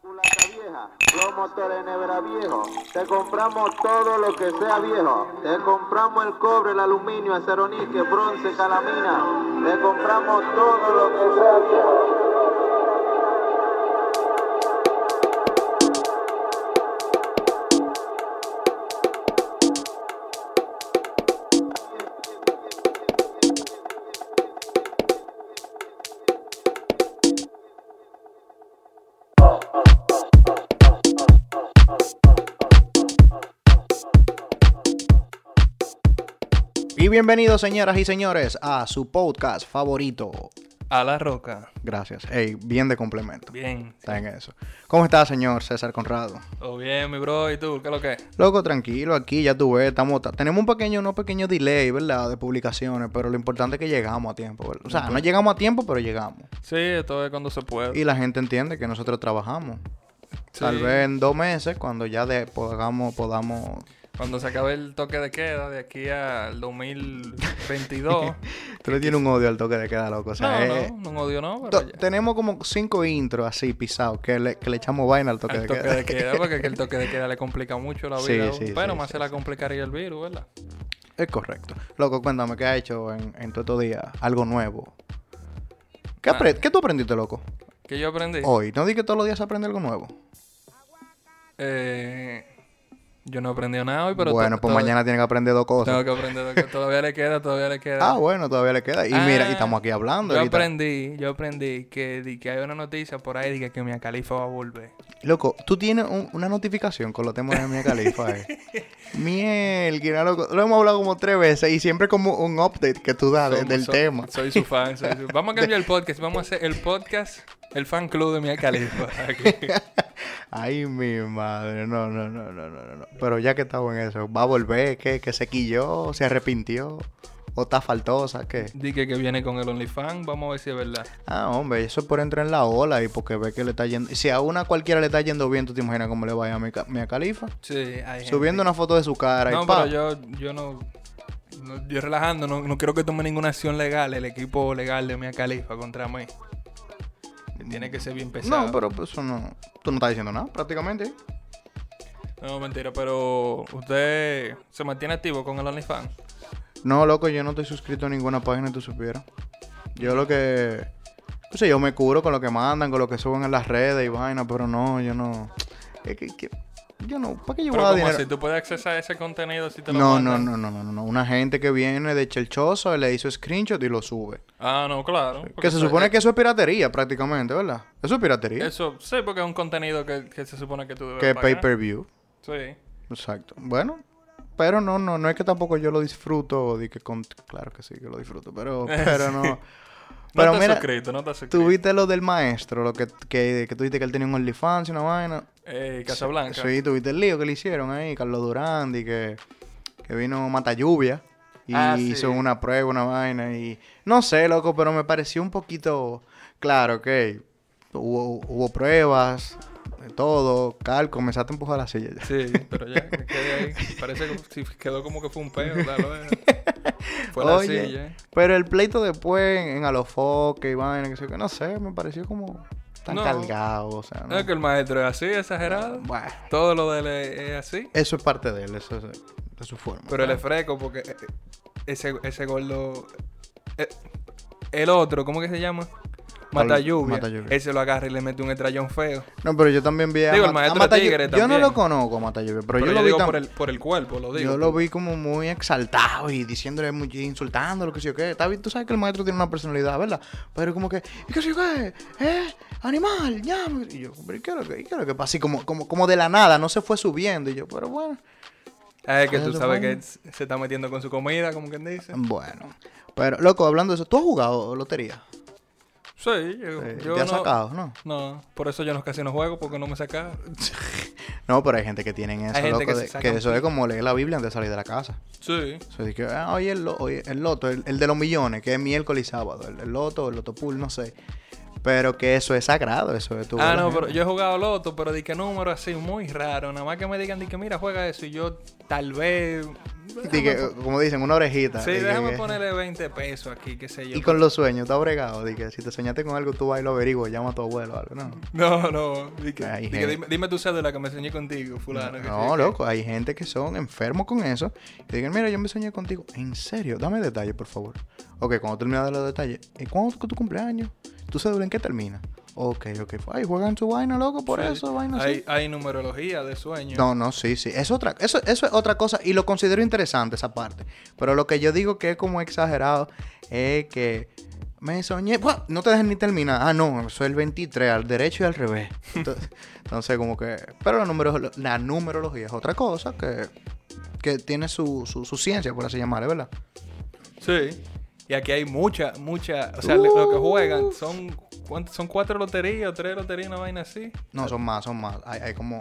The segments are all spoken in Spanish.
culata vieja, los motores nevera viejo, te compramos todo lo que sea viejo, te compramos el cobre, el aluminio, acero níquel, bronce, calamina, te compramos todo lo que sea viejo. Bienvenidos, señoras y señores, a su podcast favorito. A la roca. Gracias. Ey, bien de complemento. Bien. Está en eso. ¿Cómo está, señor César Conrado? Todo bien, mi bro. ¿Y tú? ¿Qué es lo que es? Loco, tranquilo, aquí ya tú ves, estamos, ta- tenemos un pequeño, unos pequeños delay, ¿verdad? De publicaciones, pero lo importante es que llegamos a tiempo, ¿verdad? O sea, no llegamos a tiempo, pero llegamos. Sí, esto es cuando se puede. Y la gente entiende que nosotros trabajamos. Tal vez en dos meses, cuando ya de, podamos, podamos... Cuando se acabe el toque de queda de aquí al 2022. Tú le tienes un odio al toque de queda, loco. O sea, no, eh, no, no odio no, to- pero ya. tenemos como cinco intros así pisados que le, que le echamos vaina al toque Al de toque queda. de queda, porque que el toque de queda le complica mucho la vida. sí, pero sí, más sí, se la complicaría el virus, ¿verdad? Es correcto. Loco, cuéntame, ¿qué has hecho en, en todos estos días? Algo nuevo. ¿Qué, Ah. ¿Qué tú aprendiste, loco? Que yo aprendí. Hoy. No di que todos los días se aprende algo nuevo. Eh, yo no aprendí nada hoy, pero. bueno, pues mañana tiene que aprender dos cosas. Tengo que aprender. que Todavía le queda, todavía le queda. Ah, bueno, todavía le queda. Y mira, y estamos aquí hablando. Yo ahorita. aprendí, yo aprendí que, di que hay una noticia por ahí de que, que Mia Khalifa va a volver. Loco, tú tienes un- una notificación con los temas de Mia Khalifa. Eh. Miel, que era loco. Lo hemos hablado como tres veces y siempre como un update que tú das Somos- del so- tema. Soy su fan. soy su- Vamos a cambiar el podcast. Vamos a hacer el podcast, el fan club de Mia aquí. Ay, mi madre. No, no, no, no, no, no, no. Pero ya que estamos en eso, ¿va a volver? ¿Qué? ¿Que se quilló? ¿Se arrepintió? ¿O está faltosa? ¿Qué? Di que, viene con el OnlyFans. Vamos a ver si es verdad. Ah, hombre, eso es por entrar en la ola y porque ve que le está yendo. Si a una cualquiera le está yendo bien, ¿tú te imaginas cómo le vaya a mi, Mia Khalifa? Sí, hay gente- Subiendo una foto de su cara No, y pa. pero yo, yo no, no- Yo relajando, no, no quiero que tome ninguna acción legal, el equipo legal de Mia Khalifa contra mí. Tiene que ser bien pesado. No, pero pues, eso no. Tú no estás diciendo nada, prácticamente. No, mentira, pero usted se mantiene activo con el OnlyFans. No, loco, yo no estoy suscrito a ninguna página, tú supieras. Yo lo que. No sé, yo me cubro con lo que mandan, con lo que suben en las redes y vaina, pero no, yo no. Es que, que- yo no. ¿Para qué yo voy a dar dinero? si tú puedes accesar ese contenido si te lo No, no, mandan. no, no, no, no, no. Una gente que viene de Chelchoso le hizo screenshot y lo sube. Ah, no, claro. Que porque se supone que eso es piratería prácticamente, ¿verdad? Eso es piratería. Eso, sí, porque es un contenido que, que se supone que tú debes que es pagar. Sí. Exacto. Bueno, pero no, no, no es que tampoco yo lo disfruto. Di que con... Claro que sí que lo disfruto, pero, pero no. No Pero te mira, no te suscrito. tú viste lo del maestro, lo que, que, que tú dijiste que él tenía un OnlyFans y una vaina. Eh, Casablanca. Sí, tuviste el lío que le hicieron ahí, Carlos Durán, y que, que vino Mata Lluvia y Ah, sí. hizo una prueba, una vaina y no sé, loco, pero me pareció un poquito claro, ok, hubo, hubo pruebas, de todo, Cal, comenzaste a empujar la silla ya. Sí, pero ya me quedé ahí. Parece que quedó como que fue un peo, claro. eh. Fue la Oye, silla. eh. Pero el pleito después en, en Alofoque y vaina, que sé que no sé, me pareció como tan No. cargado, o sea, No es que el maestro es así, exagerado. Bueno, Todo lo de él es, así. eso es parte de él, eso es de su forma. Pero él ¿no? es fresco porque eh, ese, ese gordo. el otro, ¿cómo que se llama? Mata lluvia. Mata Lluvia. Ese lo agarra y le mete un estrellón feo. No, pero yo también vi a, Digo, el Ma- a maestro Mata Tigre Lluvia. Yo no lo conozco a Mata Lluvia, pero, Pero, yo yo, lo vi digo tam- por el, por el cuerpo, lo digo. Yo lo vi como muy exaltado y diciéndole, muy, insultándolo, que sé yo qué. Tú sabes que el maestro tiene una personalidad, ¿verdad? Pero como que, ¿y qué sé yo qué? ¿Eh? Animal, ya. Y yo, pero ¿y qué es lo que, qué es lo que pasa? Así como, como, como de la nada, no se fue subiendo. Y yo, pero bueno. Es que tú sabes que se está metiendo con su comida, como quien dice. Bueno. Pero, loco, hablando de eso, ¿tú has jugado lotería? Sí, yo, yo ¿Te has no, sacado, no? No, por eso yo no casi no juego, porque no me sacaba. No, pero hay gente que tienen eso, loco, que de- eso es como leer la Biblia antes de salir de la casa. Sí. O sea, de que, ah, oye, el, oye, el loto, el, el de los millones, que es miércoles y sábado, el, el loto, el loto pool, no sé. Pero que eso es sagrado, eso es tu. Ah, no, pero yo he jugado loto, pero di que número así muy raro. Nada más que me digan, di que mira, juega eso y yo tal vez. Que, como dicen, una orejita. Sí, que- déjame que- ponerle 20 pesos aquí, qué sé yo. Y con los sueños, está bregado. Di que si te soñaste con algo, tú vas y lo averiguas, llama a tu abuelo o algo, ¿no? No, no. Di que, Hay di que gente- dime, dime tu cédula que me soñé contigo, fulano. que No, que- loco, hay gente que son enfermos con eso. Y digan, mira, yo me soñé contigo. ¿En serio? Dame detalles, por favor. Ok, cuando terminas de los detalles, ¿y cuándo es tu cumpleaños? ¿Tu cédula en qué termina? Ok, ok. Ay, juegan su vaina, loco, por eso, vaina así. hay, hay numerología de sueños. No, no, sí, sí. Es otra, eso, eso es otra cosa y lo considero interesante esa parte. Pero lo que yo digo que es como exagerado es que me soñé. ¡buah! No te dejes ni terminar. Ah, no, es el 23, al derecho y al revés. Entonces, entonces, como que. Pero la numerología es otra cosa que, que tiene su, su, su ciencia, por así llamarle, ¿verdad? Sí. Y aquí hay mucha, mucha. O sea, lo que juegan son. ¿cuántos? Son cuatro loterías o tres loterías, una vaina así. No, son más, son más. Hay, hay como.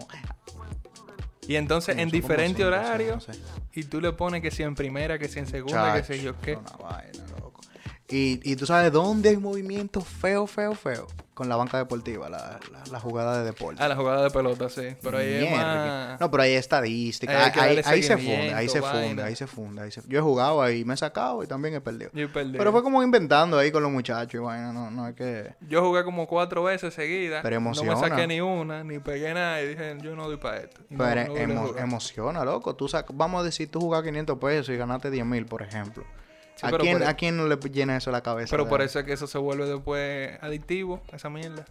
Y entonces en diferentes horarios. seis, no sé. Y tú le pones que si en primera, que si en segunda, que sé yo qué. Una vaina, loco. Y, y tú sabes dónde hay movimiento feo, feo, feo. Con la banca deportiva, la, la, la jugada de deporte. Ah, la jugada de pelota, sí. Pero ahí es más. No, pero ahí estadística. Ahí hay Ahí, ahí- se funde, ahí se vaina. ahí se ahí se Yo he jugado ahí, me he sacado y también he perdido. Yo perdí. Pero fue como inventando ahí con los muchachos y vaina, no, no es que... Yo jugué como cuatro veces seguidas. Pero No emociona. me saqué ni una, ni pegué nada. Y dije, yo no doy para esto. Y no- Pero no emo- emociona, loco. Tú sac- Vamos a decir, tú jugás 500 pesos y ganaste 10 mil, por ejemplo. Sí, ¿A, quién, por- ¿A quién no le llena eso la cabeza? Pero por eso es que eso se vuelve después adictivo, esa mierda.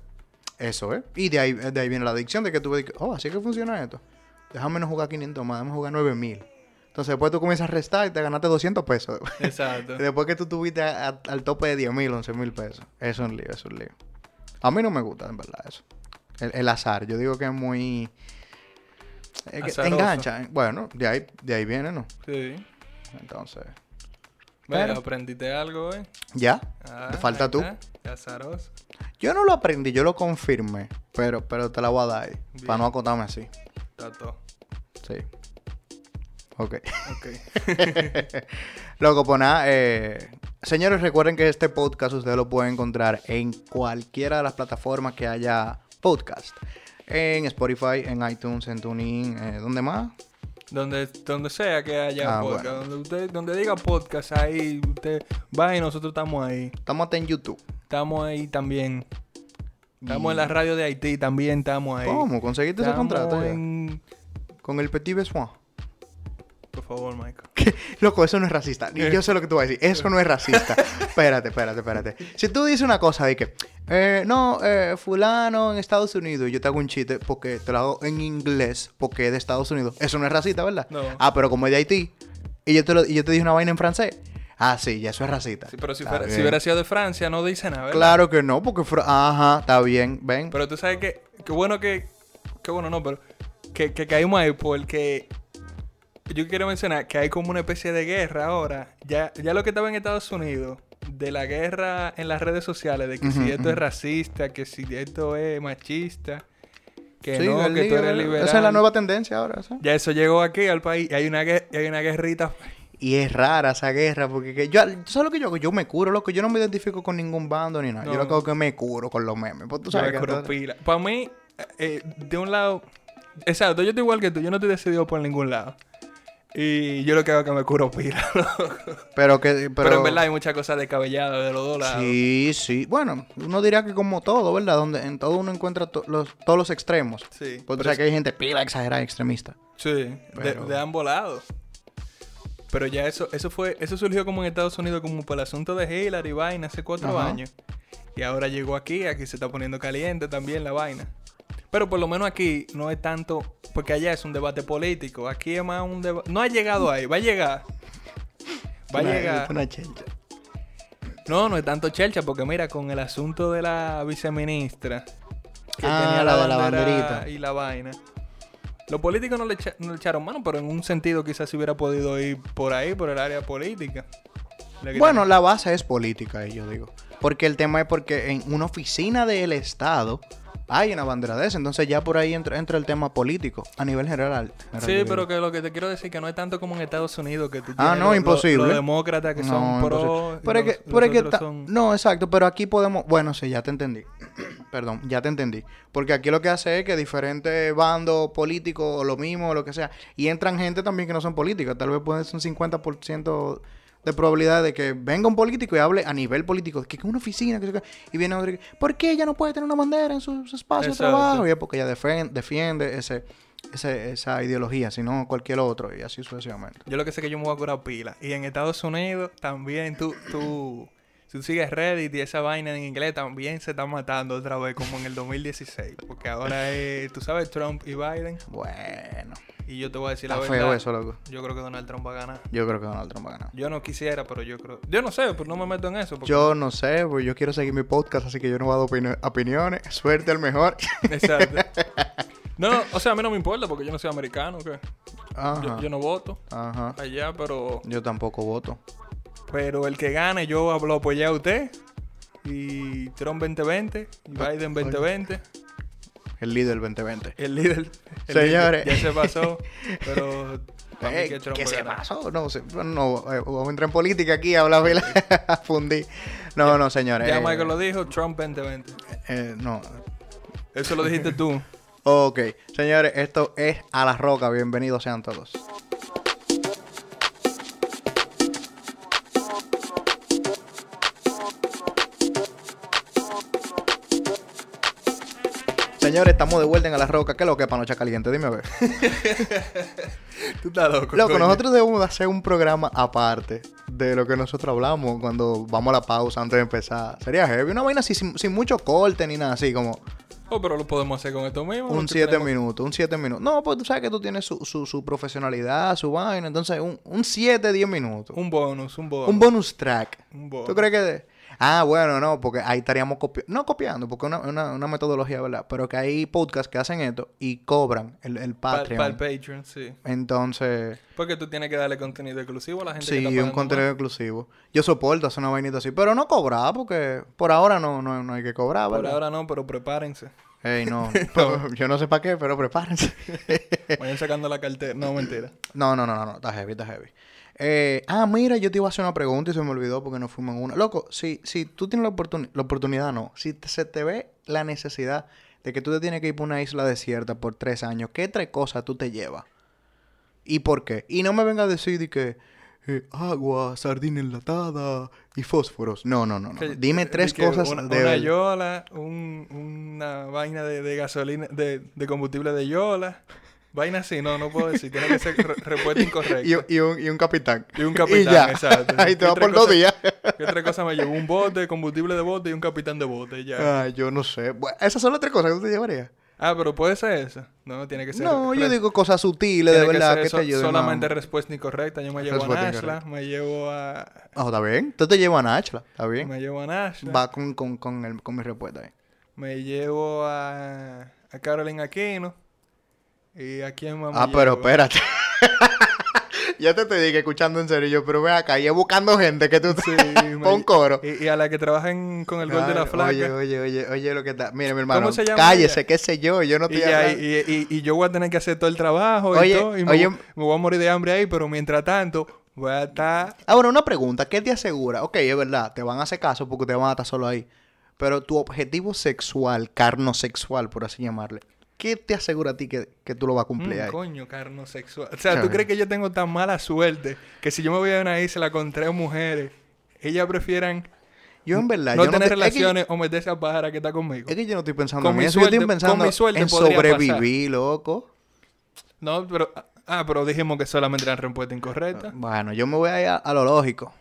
Eso, ¿eh? Y de ahí, de ahí viene la adicción de que tú ves, que, oh, así que funciona esto. Déjame no jugar 500 más, déjame jugar 9 mil. Entonces después tú comienzas a restar y te ganaste 200 pesos. Exacto. Después que tú tuviste a- a- al tope de 10 mil, 11 mil pesos. Eso es un lío, eso es un lío. A mí no me gusta, en verdad, eso. El, el azar, yo digo que es muy... es que Azaroso. engancha. Bueno, de ahí, de ahí viene, ¿no? Sí. Entonces... Bueno, Pero- aprendiste algo, ¿eh? ¿Ya? Ah, Te falta tú. azaroso. Yo no lo aprendí, yo lo confirmé. Pero, pero te la voy a dar ahí. Bien. Para no acotarme así. Todo. Sí. Ok. Ok. Loco, pues nada, eh, señores, recuerden que este podcast ustedes lo pueden encontrar en cualquiera de las plataformas que haya podcast. En Spotify, en iTunes, en TuneIn, eh, ¿dónde más? Donde, donde sea que haya Ah, podcast. bueno. Donde usted, donde diga podcast, ahí usted va y nosotros estamos ahí. Estamos hasta en YouTube. Estamos ahí también. Estamos Y- en la radio de Haití, también estamos ahí. ¿Cómo? ¿Conseguiste ese contrato ya? en- Con el Petit Besoin. Por favor, Michael. Loco, eso no es racista. Y yo sé lo que tú vas a decir. Eso no es racista. espérate, espérate, espérate. Si tú dices una cosa de que, eh, no, eh, fulano en Estados Unidos, yo te hago un chiste porque te lo hago en inglés, porque es de Estados Unidos. Eso no es racista, ¿verdad? No. Ah, pero como es de Haití, y yo te, lo- y yo te dije una vaina en francés. Ah, sí, ya eso es racista. Sí, pero si, fuera, hubiera sido de Francia, no dice nada, ¿verdad? Claro que no, porque... Ajá, está bien, ven. Pero tú sabes que, qué bueno que, qué bueno no, pero que, que caímos ahí porque yo quiero mencionar que hay como una especie de guerra ahora. Ya, ya lo que estaba en Estados Unidos, de la guerra en las redes sociales, de que si esto es racista, que si esto es machista, que Sí, no, que tú eres liberal. Esa es la nueva tendencia ahora, ¿sí? Ya eso llegó aquí al país y hay una, hay una guerrita. Y es rara esa guerra, porque que yo, ¿tú ¿sabes lo que yo hago? Yo me curo, loco. Yo no me identifico con ningún bando ni nada. Yo lo que hago es que me curo con los memes. Pues tú sabes me. Para mí, eh, de un lado, exacto, yo estoy igual que tú, yo no estoy decidido por ningún lado. Y yo lo que hago es que me curo pila, loco. Pero que... Pero, Pero, en verdad hay muchas cosas descabelladas de los dos lados. Sí, sí. Bueno, uno diría que como todo, ¿verdad? Donde en todo uno encuentra to- los, todos los extremos. Sí, Porque pero sabes que hay gente pila exagerada extremista. Sí, de- Pero- de, ambos lados. Pero ya eso, eso fue, eso surgió como en Estados Unidos como por el asunto de Hillary y vaina hace cuatro Ajá. años. Y ahora llegó aquí, aquí se está poniendo caliente también la vaina. Pero por lo menos aquí no es tanto, porque allá es un debate político. Aquí es más un debate. No ha llegado ahí, va a llegar. Va a Una- llegar. Una chencha. No, no es tanto chelcha, porque mira, con el asunto de la viceministra, que Ah, la de la banderita. y la vaina. Los políticos no le, echa- no le echaron mano, pero en un sentido quizás si hubiera podido ir por ahí, por el área política. Bueno, la base es política, yo digo. Porque el tema es porque en una oficina del Estado hay una bandera de esa. Entonces ya por ahí entra, entra el tema político a nivel general. Sí, pero que lo que te quiero decir que no es tanto como en Estados Unidos que tú Ah, no, imposible. Los, demócratas que son pro. Pero es que, pero es los que otros ta- son- No, exacto, pero aquí podemos... Bueno, sí, ya te entendí. Perdón, ya te entendí. Porque aquí lo que hace es que diferentes bandos políticos o lo mismo o lo que sea, y entran gente también que no son políticos. Tal vez puede ser un 50% de probabilidad de que venga un político y hable a nivel político, que es una oficina, que, y viene otro ¿por qué ella no puede tener una bandera en su, su espacio Exacto. de trabajo? Y es porque ella defen- defiende ese, ese- esa ideología, sino cualquier otro, y así sucesivamente. Yo lo que sé es que yo me voy a curar pila. Y en Estados Unidos también tú, tú, si tú sigues Reddit y esa vaina en inglés también se está matando otra vez como en el 2016. Porque ahora es, tú sabes, Trump y Biden. Bueno, Y yo te voy a decir la feo verdad. eso, loco. Yo creo que Donald Trump va a ganar. Yo creo que Donald Trump va a ganar. Yo no quisiera, pero yo creo... Yo no sé, pues no me meto en eso. porque- Yo no sé, pues yo quiero seguir mi podcast, así que yo no voy a dar opini- opiniones. Suerte al mejor. Exacto. No, no, o sea, a mí no me importa porque yo no soy americano, que Ajá. yo, yo no voto Ajá. allá, pero Yo tampoco voto. Pero el que gane yo lo apoyé a usted y Trump 2020 y Biden 2020, El líder 2020. el líder el Señores. líder ya se pasó, pero Eh, que Trump ¿Qué se ganar. pasó? No, sé, no eh, vamos a entrar en política aquí, hablar, a fundir. No, no, señores. Ya eh, Michael lo dijo, Trump 2020. eh, no. Eso lo dijiste tú. Ok, señores, esto es A la Roca. Bienvenidos sean todos. Señores, estamos de vuelta en la Roca. ¿Qué es lo que es panocha caliente? Dime a ver. Tú estás loco. Loco, coño. nosotros debemos de hacer un programa aparte de lo que nosotros hablamos cuando vamos a la pausa antes de empezar. Sería heavy. Una vaina así, sin, sin mucho corte ni nada así, como Oh, pero lo podemos hacer con esto mismo. un que 7 tenemos- minutos, un 7 minutos. No, pues tú sabes que tú tienes su, su, su profesionalidad, su vaina. Entonces, un 7, 10 minutos. Un bonus, un bonus. Un bonus track. Un bonus. ¿Tú crees que.? de- Ah, bueno, no, porque ahí estaríamos copiando. No copiando, porque es una, una, una metodología, ¿verdad? Pero que hay podcasts que hacen esto y cobran el, el Para Patreon. el Patreon, sí. Entonces. Porque tú tienes que darle contenido exclusivo a la gente que Sí, está un contenido exclusivo. Yo soporto hacer una vainita así, pero no cobrar, porque por ahora no, no, no hay que cobrar, Por ¿verdad? ahora no, pero prepárense. Ey, no. Yo no sé para qué, pero prepárense. Vayan sacando la cartera. No, mentira. no, no, no, no, no, está heavy, está heavy. Eh, ah, mira, yo te iba a hacer una pregunta y se me olvidó porque no fuimos en una. Loco, si, si tú tienes la, oportuni- la oportunidad, no. Si te- se te ve la necesidad de que tú te tienes que ir para una isla desierta por tres años, ¿qué tres cosas tú te llevas? ¿Y por qué? Y no me venga a decir de que eh, agua, sardina enlatada y fósforos. No, no, no. no. Que- Dime tres que cosas Una, de una yola, un- una vaina de, de gasolina, de, de combustible de yola. Vaina así, no, no puedo decir. Tiene que ser re- respuesta incorrecta. y, y un, y un capitán. Y un capitán, ya. exacto. Ahí te ¿Qué va por dos días. ¿Qué otra cosa me llevo? Un bote, combustible de bote y un capitán de bote. Ya. Ah, yo no sé. Bueno, esas son las tres cosas que tú te llevarías. Ah, pero puede ser eso. No, tiene que ser. No, yo digo cosas sutiles, de que verdad, que te ayuden. Solamente no. respuesta incorrecta. Yo me llevo a Nashla, me llevo a. Oh, está bien. Tú te llevas a Nachla, está bien. Me llevo a Nashla. Va con, con, con, el, con mi respuesta ahí. Me llevo a, a Carolyn Aquino. Y a quién me Ah, pero espérate. ya te te dije escuchando en serio yo, pero ve acá, y buscando gente que tú Sí, Pon coro. Y, y a la que trabajan con el gol de la flaca. Oye, oye, oye, oye lo que está. Mire, mi hermano, se llama cállese, ella? qué sé yo, yo no hablando. y, y- y yo voy a tener que hacer todo el trabajo y Oye, todo. Y me, oye- voy, me voy a morir de hambre ahí, pero mientras tanto, voy a estar. Ahora, una pregunta, ¿qué te asegura? Ok, es verdad, te van a hacer caso porque te van a estar solo ahí. Pero tu objetivo sexual, carnosexual, por así llamarle, ¿qué te asegura a ti que, que tú lo vas a cumplir Mm, ahí? coño, carno sexual. O sea, ¿tú crees que yo tengo tan mala suerte que si yo me voy a una isla con tres mujeres, ellas prefieran Yo en verdad, no yo tener te- es que- relaciones o meterse a pájara que está conmigo? Es que, yo no estoy pensando Con en mi eso, yo suerte- estoy pensando con mi suerte en sobrevivir, loco. No, pero. Ah, pero dijimos que solamente eran respuesta incorrecta. Bueno, yo me voy a ir a, a lo lógico.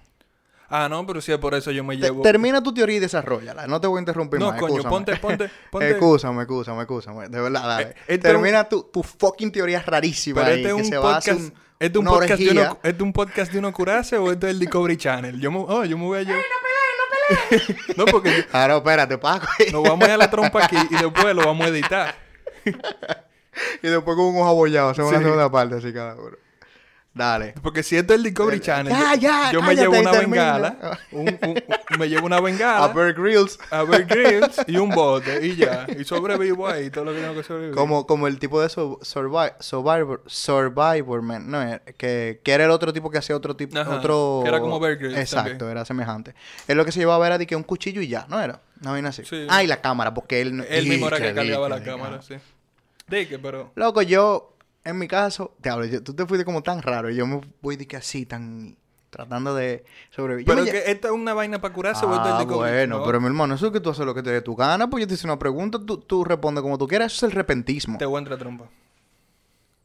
Ah, no, pero si es por eso yo me Te- llevo. termina tu teoría y desarrollala. No te voy a interrumpir No, más. coño, excúsame. ponte, ponte, ponte. Excúsame, excúsame, excúsame. De verdad, dale. Eh, este es Termina tu, tu fucking teoría rarísima Pero ahí, este es que un se va a hacer podcast. un- ¿Este es un una podcast de uno, ¿este es un podcast de uno curarse o este es el Discovery Channel? Yo me, oh, yo me voy a llevar. no peleen, no peleen! no, porque yo- Ah, no, espérate, Paco. nos vamos a ir a la trompa aquí y después lo vamos a editar. y después con un ojo abollado. Hacemos la Sí. segunda parte, así cada uno. Dale. Porque si esto es el Discovery Channel, Ya, yo- ya, yo me llevo una termina. bengala, un- un- un- me llevo una A bengala, Bear Grylls. a ver grills y un bote y ya. Y sobrevivo ahí, todo lo que tengo que sobrevivir. Como, como el tipo de survi- Survivor, Survivor Man, no, eh, que, que era el otro tipo que hacía otro tipo, Ajá, otro... que era como Bear Grylls Exacto, también. era semejante. Él lo que se llevaba era de que un cuchillo y ya, ¿no era? Una vaina así. Sí. Ah, y la cámara, porque él... no- Él mismo era que cargaba la cámara, ah. sí. Dique, pero... Loco, yo, en mi caso, te hablo, yo- tú te fuiste como tan raro y yo me voy de que así, tan... Tratando de sobrevivir. Pero que esta es una vaina para curarse Ah, bueno, ¿no? pero mi hermano, eso es que tú haces lo que te dé tu gana, pues yo te hice una pregunta, tú, tú respondes como tú quieras, eso es el repentismo. Te voy a entrar trompa.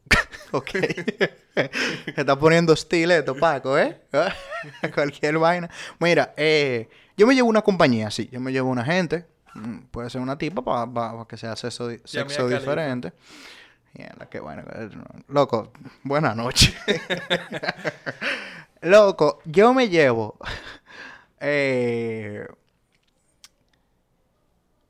Ok. Se está poniendo hostil esto, Paco, ¿eh? Cualquier vaina. Mira, eh, yo me llevo una compañía, sí. Yo me llevo una gente. mm, Puede ser una tipa para que sea sexo, sexo diferente. Mierda, qué bueno. Loco, buenas noches. Loco, yo me llevo eh,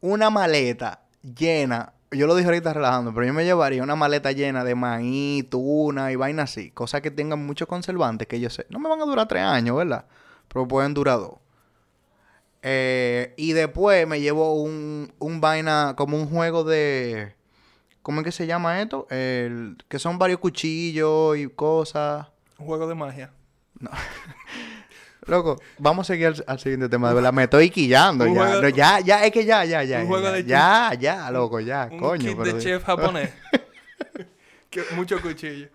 una maleta llena. Yo lo dije ahorita relajando, pero yo me llevaría una maleta llena de maíz, tuna y vaina así. Cosas que tengan muchos conservantes que yo sé. No me van a durar tres años, ¿verdad? Pero pueden durar dos. Eh, y después me llevo un, un vaina, como un juego de... ¿Cómo es que se llama esto? El, que son varios cuchillos y cosas. Un juego de magia. Loco, vamos a seguir al, al siguiente tema. De me estoy quillando Un ya. No, ya, ya, es que ya, ya, ya. un ya, juego ya, de ya, ya, loco, ya, Un coño. kit pero- de chef japonés. Que- mucho cuchillo.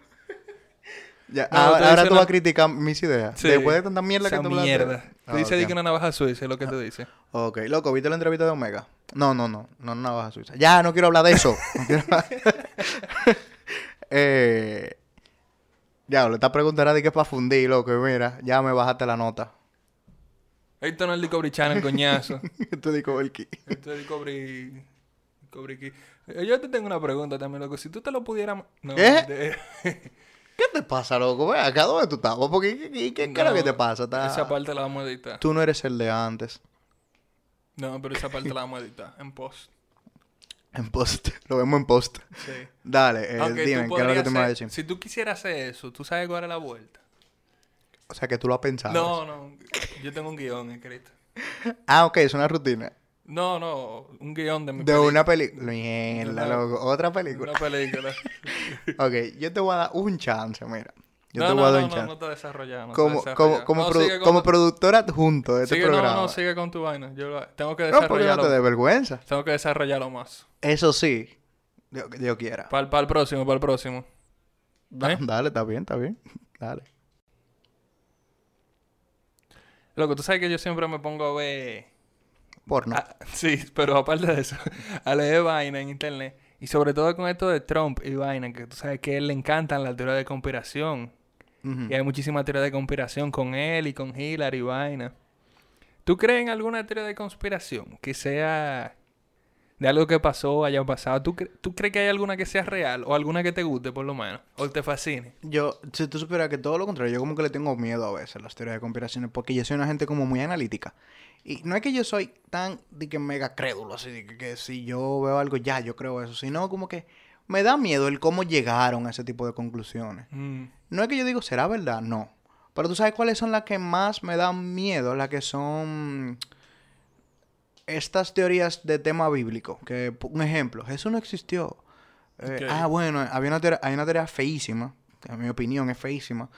Ya, No, ahora ahora tú vas a criticar mis ideas. Sí. Después de tanta mierda Esa que tú mierda. Ah, Tú dices de ok. que una navaja suiza es lo que tú dices. Ok, loco, ¿viste la entrevista de Omega? No, no, no, no, no navaja suiza. Ya, no quiero hablar de eso. Eh, ya, le está preguntando de que es para fundir, loco, y mira, ya me bajaste la nota. Esto no es el Discovery Channel, coñazo. Tú digo el ki. Esto es Discovery... Discovery Key. Eh, Yo te tengo una pregunta también, loco. Si tú te lo pudieras... No, ¿Eh? ¿Qué te pasa, loco? Ve acá, ¿dónde tú estás? Porque, ¿qué, qué, qué- qué es lo No, que te pasa? Está- Esa parte la vamos a editar. Tú no eres el de antes. No, pero esa parte la vamos a editar en post. En post. Lo vemos en post. Sí. Dale, eh, Aunque dime, ¿qué es lo que tú me vas a decir? Si tú quisieras hacer eso, ¿tú sabes cuál es la vuelta? O sea, que tú lo has pensado. No, no. Yo tengo un guion escrito. Ah, ok, es una rutina. No, no. Un guion de mi De película. una película. Mierda, loco. Otra película. Una película. Ok, yo te voy a dar un chance, mira. Yo no, te no, voy a dar no, un no, chance. no te desarrollado. No como, te como, como, No, produ- con como productor adjunto de este sigue, no, programa. no, sigue con tu vaina. Yo lo- tengo que No, porque no desarrollarlo. te dé vergüenza. tengo que desarrollarlo más. Eso sí. Dios, Dios quiera. Para el próximo, para el próximo. Da- ¿Eh? Dale, está bien, está bien. Dale. Loco, tú sabes que yo siempre me pongo a ver... Porno. Ah, sí, pero aparte de eso, a leer vaina en internet. Y sobre todo con esto de Trump y vaina, que tú sabes que a él le encantan las teorías de conspiración. Y hay muchísimas teorías de conspiración con él y con Hillary y vaina. ¿Tú crees en alguna teoría de conspiración que sea de algo que pasó, haya pasado? ¿Tú, cre- ¿Tú crees que hay alguna que sea real o alguna que te guste por lo menos? ¿O te fascine? Yo, si tú supieras que todo lo contrario, yo como que le tengo miedo a veces a las teorías de conspiraciones, porque yo soy una gente como muy analítica. Y no es que yo soy tan, de que mega crédulo, así, de que, que si yo veo algo ya, yo creo eso, sino como que me da miedo el cómo llegaron a ese tipo de conclusiones. Mm, No es que yo digo, ¿será verdad? No. Pero tú sabes cuáles son las que más me dan miedo, las que son estas teorías de tema bíblico. Que, un ejemplo, Jesús no existió. Eh. Ah, bueno, había una teoría, hay una teoría feísima, que en mi opinión es feísima,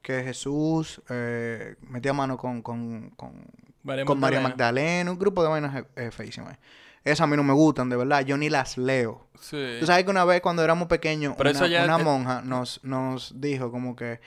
que Jesús eh, metía mano con, con, con, María con María Magdalena. Un grupo de vainas eh, eh, feísimas. Esas a mí no me gustan, de verdad, yo ni las leo. Sí. Tú sabes que una vez cuando éramos pequeños, Pero una, es- monja nos, nos dijo como que...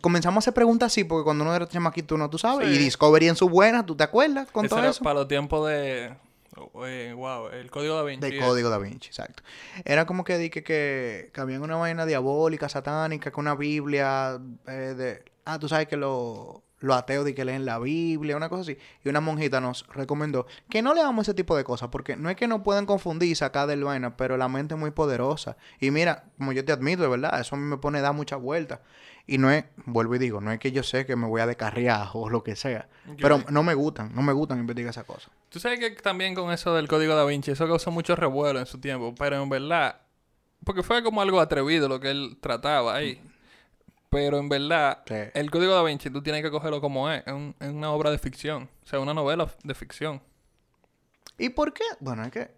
Comenzamos a hacer preguntas así, porque cuando uno era chamaquito, no tú sabes. Sí. Y Discovery en su buena, ¿tú te acuerdas con Eso todo era eso? para los tiempos de... oh, eh, wow, el código da Vinci. De eso. Código Da Vinci, exacto. Era como que dije que, que había una vaina diabólica, satánica, que una Biblia eh, de... Ah, tú sabes que lo- los ateos de que leen la Biblia, una cosa así. Y una monjita nos recomendó que no leamos ese tipo de cosas, porque no es que no puedan confundir y sacar del vaina, pero la mente es muy poderosa. Y mira, como yo te admito, de verdad, eso a mí me pone a dar muchas vueltas. Y no es, vuelvo y digo, no es que yo sé que me voy a descarriar o lo que sea. Pero no me gustan, no me gustan investigar esas cosas. Tú sabes que también con eso del código da Vinci, eso causó mucho revuelo en su tiempo, pero en verdad, porque fue como algo atrevido lo que él trataba ahí. Pero en verdad, Sí. el código da Vinci tú tienes que cogerlo como es. Es, un- es una obra de ficción. O sea, una novela de ficción. ¿Y por qué? Bueno, es que...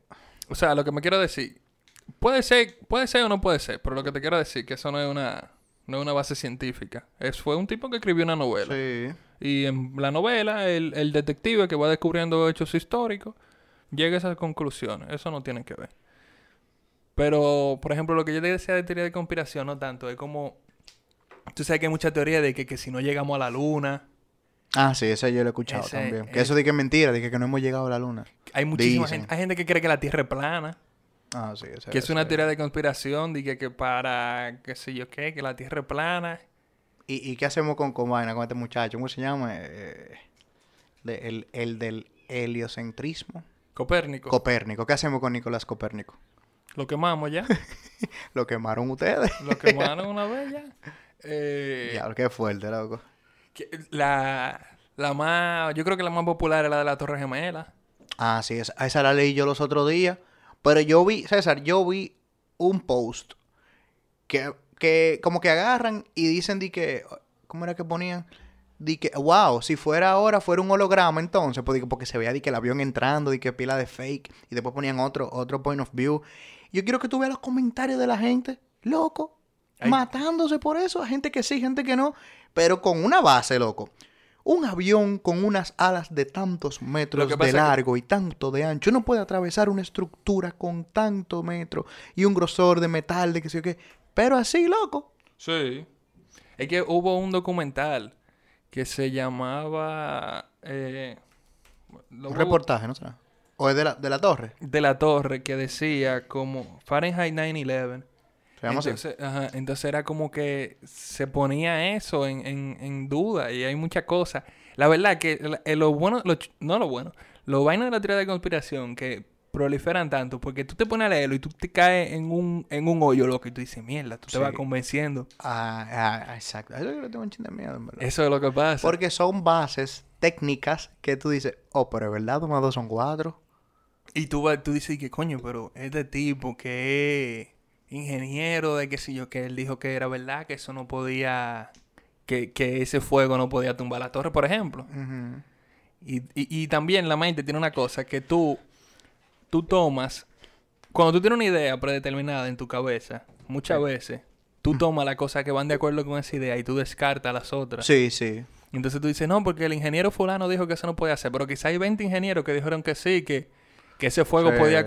O sea, lo que me quiero decir, puede ser, puede ser o no puede ser, pero lo que te quiero decir que eso no es una, no es una base científica. Es, fue un tipo que escribió una novela. Sí. Y en la novela, el, el detective que va descubriendo hechos históricos llega a esas conclusiones. Eso no tiene que ver. Pero, por ejemplo, lo que yo te decía de teoría de conspiración, no tanto, es como. Tú sabes que hay mucha teoría de que, que si no llegamos a la luna, Ah, sí, ese yo lo he escuchado Ese también. Que es- eso de que es mentira, de que, que no hemos llegado a la luna. hay muchísima Dicen. gente. Hay gente que cree que la Tierra es plana. Ah, sí, ese Que es ese- una teoría de conspiración, de que, que para, qué sé yo qué, que la Tierra es plana. ¿Y, y qué hacemos con, con con este muchacho? ¿Cómo se llama? Eh, de- el, el del heliocentrismo. Copérnico. Copérnico. ¿Qué hacemos con Nicolás Copérnico? lo quemamos ya. Lo quemaron ustedes. lo quemaron una vez ya. Eh, Ya, qué fuerte, loco. que- la, la más, yo creo que la más popular es la de la Torre Gemela. Ah, sí, esa, esa la leí yo los otros días. Pero yo vi, César, yo vi un post que, que como que agarran y dicen de que, ¿cómo era que ponían? Di que, wow, si fuera ahora, fuera un holograma entonces, porque, porque se veía de que el avión entrando, de que pila de fake, y después ponían otro, otro point of view. Yo quiero que tú veas los comentarios de la gente, loco, Ay. matándose por eso, gente que sí, gente que no, pero con una base, loco. Un avión con unas alas de tantos metros de que- largo y tanto de ancho no puede atravesar una estructura con tanto metro y un grosor de metal de que sé yo qué. Pero así, loco. Sí. Es que hubo un documental que se llamaba eh, Un reportaje, ¿no será? ¿O es de la, de la torre? de la torre que decía como Fahrenheit 9-11. Entonces, ajá, entonces era como que se ponía eso en, en, en duda y hay muchas cosas. La verdad que eh, lo bueno, lo no lo bueno, lo vaina de la teoría de conspiración que proliferan tanto porque tú te pones a leerlo y tú te caes en un, en un hoyo loco y tú dices, mierda, tú te vas convenciendo. Ah, ah, exacto. Eso yo le tengo un chin de miedo, en verdad. Eso es lo que pasa. Porque son bases técnicas que tú dices, oh, pero es verdad, dos más dos son cuatro. Y tú, tú dices que coño, pero este tipo que es ingeniero de que si yo, que él dijo que era verdad, que eso no podía, que, que ese fuego no podía tumbar la torre, por ejemplo. Y, y, y también la mente tiene una cosa que tú, tú tomas, cuando tú tienes una idea predeterminada en tu cabeza, muchas veces, tú tomas las cosas que van de acuerdo con esa idea y tú descartas las otras. Sí, sí. Entonces tú dices, no, porque el ingeniero fulano dijo que eso no podía hacer, pero quizá hay 20 ingenieros que dijeron que sí, que, que ese fuego Sí. podía,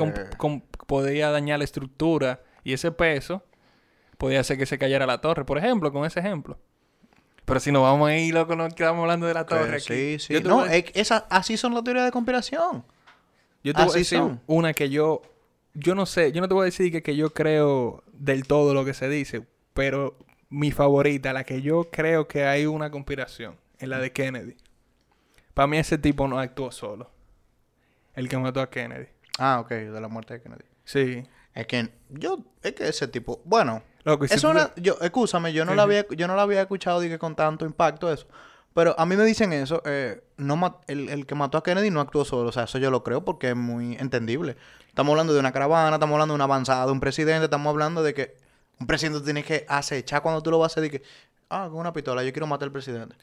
podía dañar la estructura y ese peso podía hacer que se cayera la torre, por ejemplo, con ese ejemplo. Pero si nos vamos a ir, loco, nos quedamos hablando de la torre aquí. sí, sí. Yo No, voy esa, así son las teorías de conspiración. yo te voy a así decir son. una que yo, yo no sé, yo no te voy a decir que, que yo creo del todo lo que se dice, pero mi favorita, la que yo creo que hay una conspiración, es la de Kennedy. Para mí ese tipo no actuó solo. El que mató a Kennedy. Ah, ok, de la muerte de Kennedy. Sí. Es que yo, es que ese tipo, bueno, Loco, si tú- no, yo, escúchame, yo no la había, yo no la había escuchado dije, con tanto impacto eso. Pero a mí me dicen eso, eh, no el, el que mató a Kennedy no actuó solo, o sea, eso yo lo creo porque es muy entendible. Estamos hablando de una caravana, estamos hablando de una avanzada, de un presidente, estamos hablando de que un presidente tiene que acechar cuando tú lo vas a hacer, que, ah, con una pistola, yo quiero matar al presidente.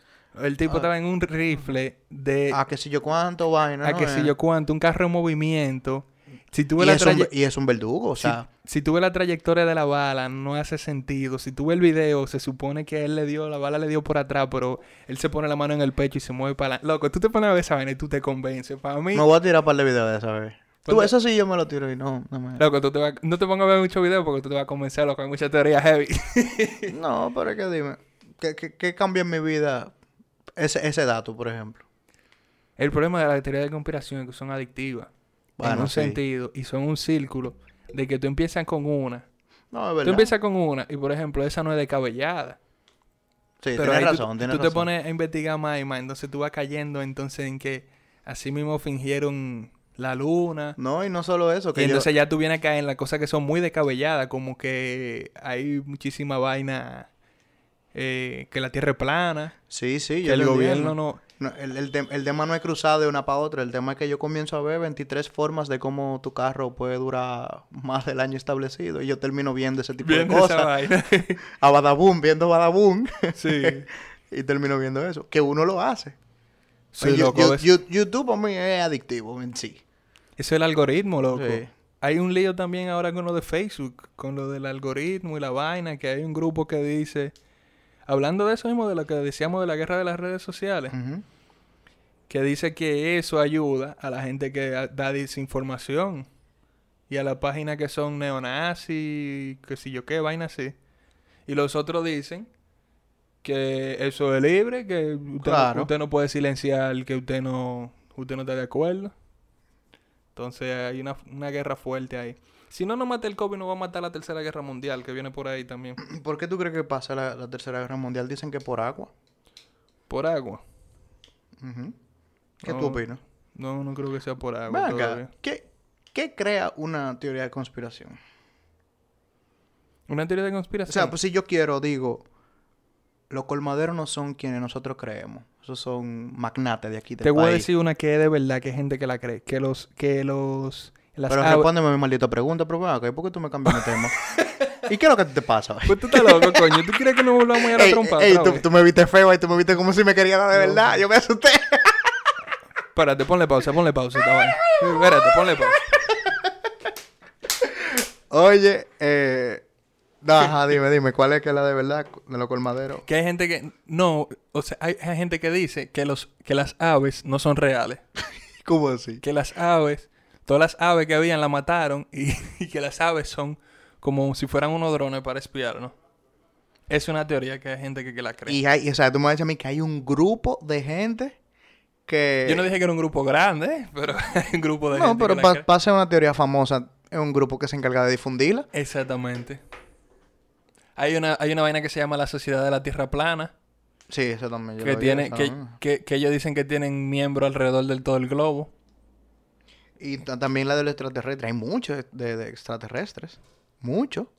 El tipo estaba en un rifle de... Ah, que si yo cuánto, vaina, a ¿no? que si yo cuánto, un carro en movimiento. Si tú y, ves la es un, y es un verdugo, o si- sea... si, tú ves la trayectoria de la bala, no hace sentido. Si tú ves el video, se supone que él le dio, la bala le dio por atrás, pero él se pone la mano en el pecho y se mueve para adelante. Loco, tú te pones a ver esa vaina y tú te convences. Para mí, Me voy a tirar un par de videos de esa vez. Tú, Ponte- eso sí yo me lo tiro y no, no me... loco, tú te vas- no te pongas a ver muchos videos porque tú te vas a convencer, loco. Hay mucha teoría heavy. No, pero es que dime, ¿qué, qué, qué cambia en mi vida ese, ese dato, por ejemplo? el problema de la teoría de conspiración es que son adictivas. En un sí. sentido. Y son un círculo de que tú empiezas con una. No, es Tú verdad. empiezas con una y, por ejemplo, esa no es descabellada. Sí, Pero tienes ahí tú- razón, tú, tienes te razón. pones a investigar más y más. Entonces tú vas cayendo entonces en que así mismo fingieron la luna. No, y no solo eso, Y que yo... entonces ya tú vienes a caer en las cosas que son muy descabelladas, como que hay muchísima vaina, eh, que la tierra es plana, Sí, sí, que yo el gobierno entiendo. no... No, el, el tem- el tema no es cruzar de una para otra. El tema es que yo comienzo a ver 23 formas de cómo tu carro puede durar más del año establecido. Y yo termino viendo ese tipo Viendo de cosas. A Badabun, viendo Badabun. sí. y termino viendo eso. Que uno lo hace. Sí, Yo- loco, yo- es- yo- YouTube a mí es adictivo en sí. Eso es el algoritmo, loco. Sí. Hay un lío también ahora con lo de Facebook, con lo del algoritmo y la vaina, que hay un grupo que dice, hablando de eso mismo, de lo que decíamos de la guerra de las redes sociales, que dice que eso ayuda a la gente que da desinformación y a las páginas que son neonazis, que si yo qué, vaina así. Y los otros dicen que eso es libre, que usted, no- usted no puede silenciar que usted no, usted no está de acuerdo. Entonces hay una, una guerra fuerte ahí. Si no nos mata el COVID, nos va a matar la tercera guerra mundial que viene por ahí también. ¿Por qué tú crees que pasa la, la Tercera Guerra Mundial? Dicen que por agua. Por agua. ¿Qué No, tú opinas? No, no creo que sea por agua. Acá. ¿Qué, ¿Qué crea una teoría de conspiración? Una teoría de O conspiración. sea, pues si yo quiero, digo, los colmaderos no son quienes nosotros creemos. Esos son magnates de aquí del Te voy a decir una que es de verdad, que hay gente que la cree. Que los, que los, las Pero respóndeme mi maldita pregunta, pero acá, ¿por qué tú me cambias de tema? ¿Y qué es lo que te pasa? Pues tú estás loco, coño. ¿Tú quieres que nos volvamos a ir a la Ey, trompa? ey, tú, me viste feo y tú me viste como si me quería dar de No. verdad. Yo me asusté. Espérate, ponle pausa, ponle pausa. Espérate, ponle pausa. Oye, eh... no, ajá, dime, dime, ¿cuál es que es la de verdad de los colmaderos? Que hay gente que... No, o sea, hay, hay gente que dice que, los, que las aves no son reales. ¿Cómo así? Que las aves... Todas las aves que habían la mataron y, y que las aves son como si fueran unos drones para espiar, ¿no? Es una teoría que hay gente que, que la cree. Y hay, o sea, tú me vas a mí que hay un grupo de gente que... Yo no dije que era un grupo grande, pero hay un grupo de No, gente pero que la para ser una teoría famosa, es un grupo que se encarga de difundirla. Exactamente. Hay una, hay una vaina que se llama la Sociedad de la Tierra Plana, Sí, eso también. yo que lo tiene, que, que, que ellos dicen que tienen miembros alrededor del todo el globo. Y ta- también la de los extraterrestres. Hay muchos de, de extraterrestres. Mucho.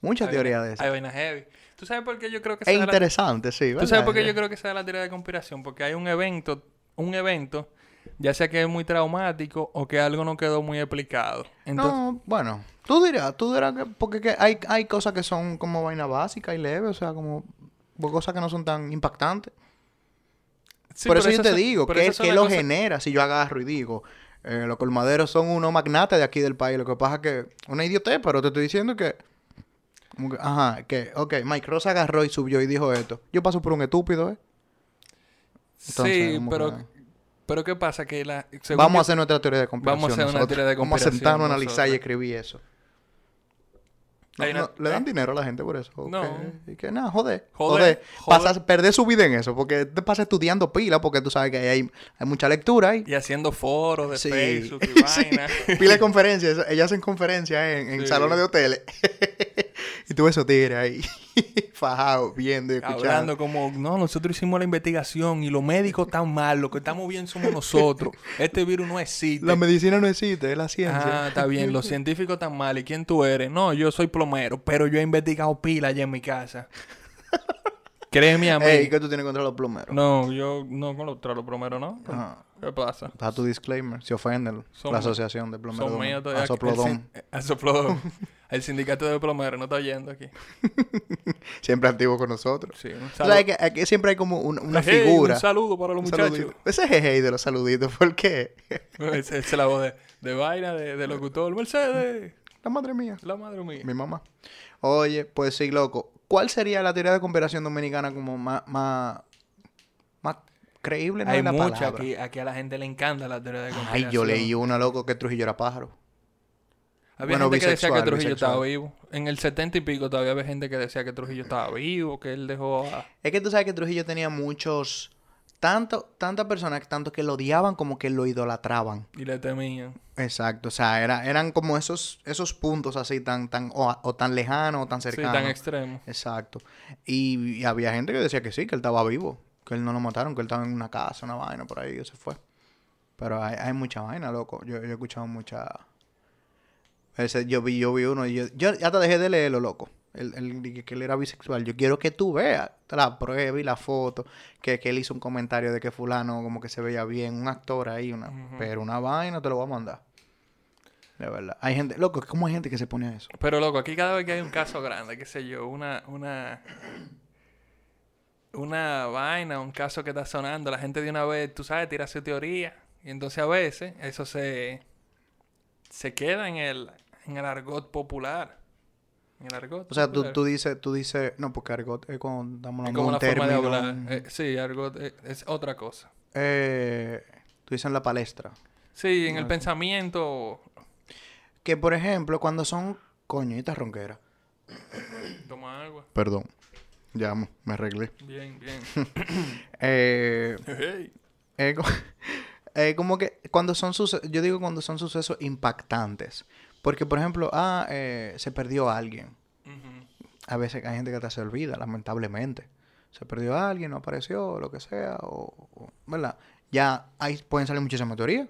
Mucha Hay teoría vaina- de eso. Hay vainas heavy. ¿Tú sabes por qué yo creo que Es la- interesante, sí. ¿Tú sabes por qué yo creo que sea la teoría de conspiración? Porque hay un evento, un evento, ya sea que es muy traumático o que algo no quedó muy explicado. Entonces, No, bueno. Tú dirás, tú dirás que... Porque que hay, hay cosas que son como vaina básica y leve. O sea, como... Cosas que no son tan impactantes. sí, Por eso yo te digo, ¿qué, las lo genera si yo agarro y digo, eh, los colmaderos son unos magnates de aquí del país? Lo que pasa es que, una idiotez, pero te estoy diciendo que, como que, ajá, que, ok, Mike Ross agarró y subió y dijo esto. Yo paso por un estúpido, ¿eh? Entonces, sí, pero, que- pero ¿qué pasa? Que la, Vamos yo- a hacer nuestra teoría de conspiración. Vamos a hacer una nosotros. teoría de Vamos a conspiración sentarnos, a analizar y escribir eso. No, Hay una- no, ¿Le dan dinero a la gente por eso? ¿O No. Y que nada, joder. Joder, Joder. Pasar- perder su vida en eso. Porque te pasa estudiando pila porque tú sabes que hay, hay mucha lectura ahí. Y haciendo foros de Sí. Facebook y Sí. vaina. Pila de conferencias. Ellas hacen conferencias en, en Sí. salones de hoteles. y tú ves esos tigres ahí. Fajados, viendo y escuchando. Hablando como, no, nosotros hicimos la investigación y los médicos están mal, lo que estamos bien somos nosotros. Este virus no existe. La medicina no existe, es la ciencia. Ah, está bien, los científicos están mal. ¿Y quién tú eres? No, yo soy plomero, pero yo he investigado pila allá en mi casa. Créeme a mí. Ey, ¿qué tú tienes contra los plomeros? No, yo no con los, plomeros, ¿no? Ajá. ¿Qué pasa? Da tu disclaimer. Se ofenden Son- la asociación de plomeros. Son míos todavía. A Soplodón. El, sindicato de plomeros no está yendo aquí. Siempre activo con nosotros. Sí, un saludo. sabes que aquí siempre hay como un- una Hey, figura. Un saludo para los Un muchachos. saludito. Ese jeje de los saluditos. ¿Por qué? Esa es la voz de, de vaina, de, de locutor. Mercedes, La madre mía. la madre mía. Mi mamá. Oye, pues sí, loco. ¿Cuál sería la teoría de conspiración dominicana como más, más creíble? No Hay es la mucha palabra. aquí, aquí a la gente le encanta la teoría de Ay, conspiración. yo leí una, loco, que Trujillo era pájaro. Había bueno, gente que decía que bisexual, Trujillo estaba vivo. En el setenta y pico todavía había gente que decía que Trujillo estaba vivo, que él dejó a... Es que tú sabes que Trujillo tenía muchos... Tanto, tantas personas, tanto que lo odiaban como que lo idolatraban. y le temían. Exacto. O sea, era, eran como esos, esos puntos así tan, tan, o, o tan lejanos o tan Sí, cercanos. tan extremo. Exacto. Y, y había gente que decía que sí, que él estaba vivo, que él no lo mataron, que él estaba en una casa, una vaina por ahí, y se fue. Pero hay, hay mucha vaina, loco. Yo, yo he escuchado mucha. Ese, yo vi, yo vi uno y yo, yo ya te dejé de leerlo, loco. él, él dije que él era bisexual. Yo quiero que tú veas la prueba y la foto, que, que él hizo un comentario de que fulano como que se veía bien, un actor ahí, una, pero una vaina te lo voy a mandar. De verdad. Hay gente, loco, ¿cómo hay gente que se pone a eso? Pero loco, aquí cada vez que hay un caso grande, qué sé yo, una, una, una vaina, un caso que está sonando, la gente de una vez, tú sabes, tira su teoría. Y entonces a veces eso se, se queda en el, en el argot popular. En el argot O sea, tú, popular. tú dices, tú dices, no, porque argot es cuando es como de un la forma de hablar. Eh, sí, argot es, es otra cosa. eh, tú dices en la palestra. Sí, en el sí. pensamiento. Que por ejemplo, cuando son coñitas ronqueras. Toma agua. Perdón. Ya me me arreglé. Bien, bien. Eh, Hey. eh, eh, como que cuando son sucesos, yo digo cuando son sucesos impactantes. Porque, por ejemplo, ah, eh, se perdió alguien. A veces hay gente que hasta se olvida, lamentablemente. Se perdió alguien, no apareció, lo que sea, o, o- ¿verdad? Ya ahí pueden salir muchísimas teorías.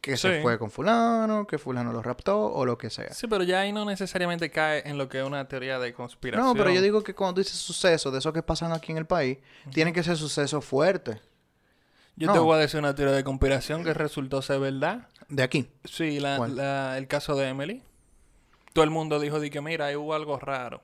Que se fue con fulano, que fulano lo raptó, o lo que sea. Sí, pero ya ahí no necesariamente cae en lo que es una teoría de conspiración. No, pero yo digo que cuando tú dices sucesos de esos que pasan aquí en el país, tienen que ser sucesos fuertes. Yo no. te voy a decir una teoría de conspiración que resultó ser verdad. De aquí. Sí, la, la- el caso de Emily. Todo el mundo dijo de que mira, ahí hubo algo raro.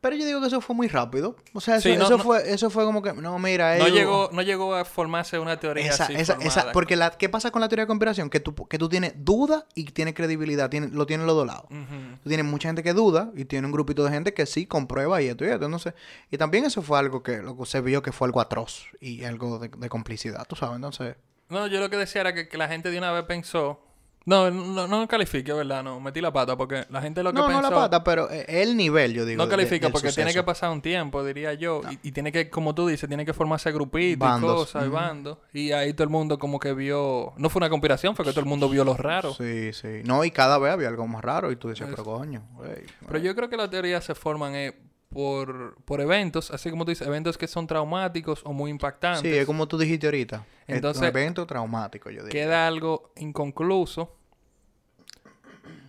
Pero yo digo que eso fue muy rápido. O sea, eso, Sí, no- eso no- fue, eso fue como que, no, mira, No ellos- llegó, no llegó a formarse una teoría Esa, así esa, esa, porque la, ¿qué pasa con la teoría de conspiración? Que tú, que tú tienes duda y tienes credibilidad, tiene, lo tienen los dos lados. Ujú. Tú tienes mucha gente que duda y tiene un grupito de gente que sí comprueba y esto y esto, sé. Y también eso fue algo que loco, se vio que fue algo atroz y algo de, de complicidad, tú sabes, entonces... No, yo lo que decía era que, que la gente de una vez pensó... No, no, no califique, ¿verdad? No, metí la pata porque la gente lo que no, pensó... no la pata, pero eh, el nivel, yo digo. No califica porque tiene que pasar un tiempo, diría yo. Y, y tiene que, como tú dices, tiene que formarse grupitos y cosas y bandos. Y ahí todo el mundo como que vio... No fue una conspiración, fue que todo el mundo vio lo raro. Sí, sí. No, y cada vez había algo más raro y tú decías, Es- pero coño, güey, Pero yo creo que las teorías se forman eh, por, por eventos, así como tú dices, eventos que son traumáticos o muy impactantes. Sí, es como tú dijiste ahorita. Es Entonces- un evento traumático, yo digo. Queda algo inconcluso.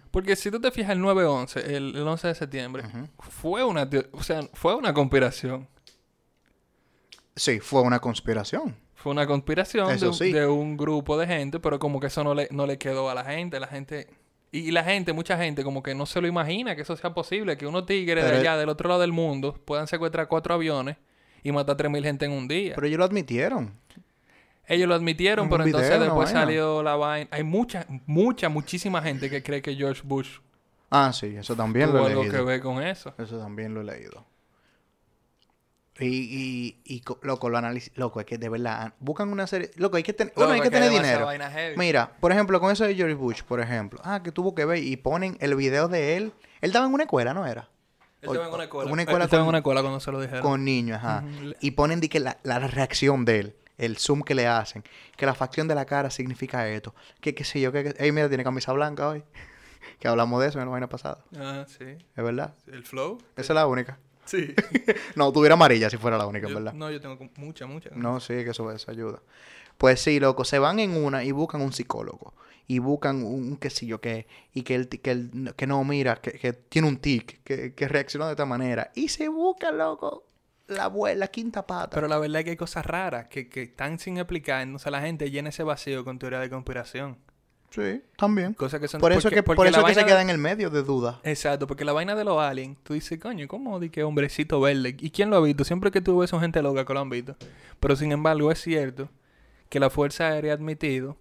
Porque si tú te fijas, el 9-11, el, el 11 de septiembre, fue una o sea, fue una conspiración. Sí, fue una conspiración. Fue una conspiración de, sí. de un grupo de gente, pero como que eso no le, no le quedó a la gente. La gente. Y, la gente, mucha gente, como que no se lo imagina que eso sea posible, que unos tigres Pero- de allá, del otro lado del mundo, puedan secuestrar cuatro aviones y matar 3.000 gente en un día. Pero ellos lo admitieron. Ellos lo admitieron, En pero entonces video, después vaina. salió la vaina. Hay mucha, mucha, muchísima gente que cree que George Bush Ah, sí, eso también lo he leído. que ver con eso. Eso también lo he leído. Y, y, y co- loco, lo analiz... Loco, es que de verdad, buscan una serie... Loco, hay que, tener hay que que tener dinero. Mira, por ejemplo, con eso de George Bush, por ejemplo. Ah, que tuvo que ver y ponen el video de él. Él estaba en una escuela, ¿no era? Él estaba en una escuela. Una Él estaba en con- una escuela cuando se lo dijeron. Con niños, ajá. Y ponen di que la, la reacción de él, el zoom que le hacen, que la facción de la cara significa esto. Que qué sé yo, que... Ey, mira, tiene camisa blanca hoy. que hablamos de eso en la vaina pasada. Ah, sí. ¿Es verdad? El flow. Esa es la única. Sí. No, tuviera amarilla si fuera la única, Yo- ¿verdad? no, yo tengo mucha, mucha. No, sí, que eso, eso ayuda. Pues sí, loco, se van en una y buscan un psicólogo. Y buscan un, qué sé yo qué. Y que, el, que, el- que no, mira, que, que tiene un tic, que, que reacciona de esta manera. Y se busca, loco, la, bue- la quinta pata. Pero la verdad es que hay cosas raras que, que están sin explicar. Entonces la gente llena ese vacío con teoría de conspiración. Sí, también. Cosas que son... Por eso, porque- que, por eso que se queda de- en el medio de duda. Exacto, porque la vaina de los aliens, tú dices, coño, ¿cómo di que hombrecito verde? ¿Y quién lo ha visto? Siempre que tú ves son gente loca que lo han visto. Pero sin embargo, es cierto que la Fuerza Aérea ha admitido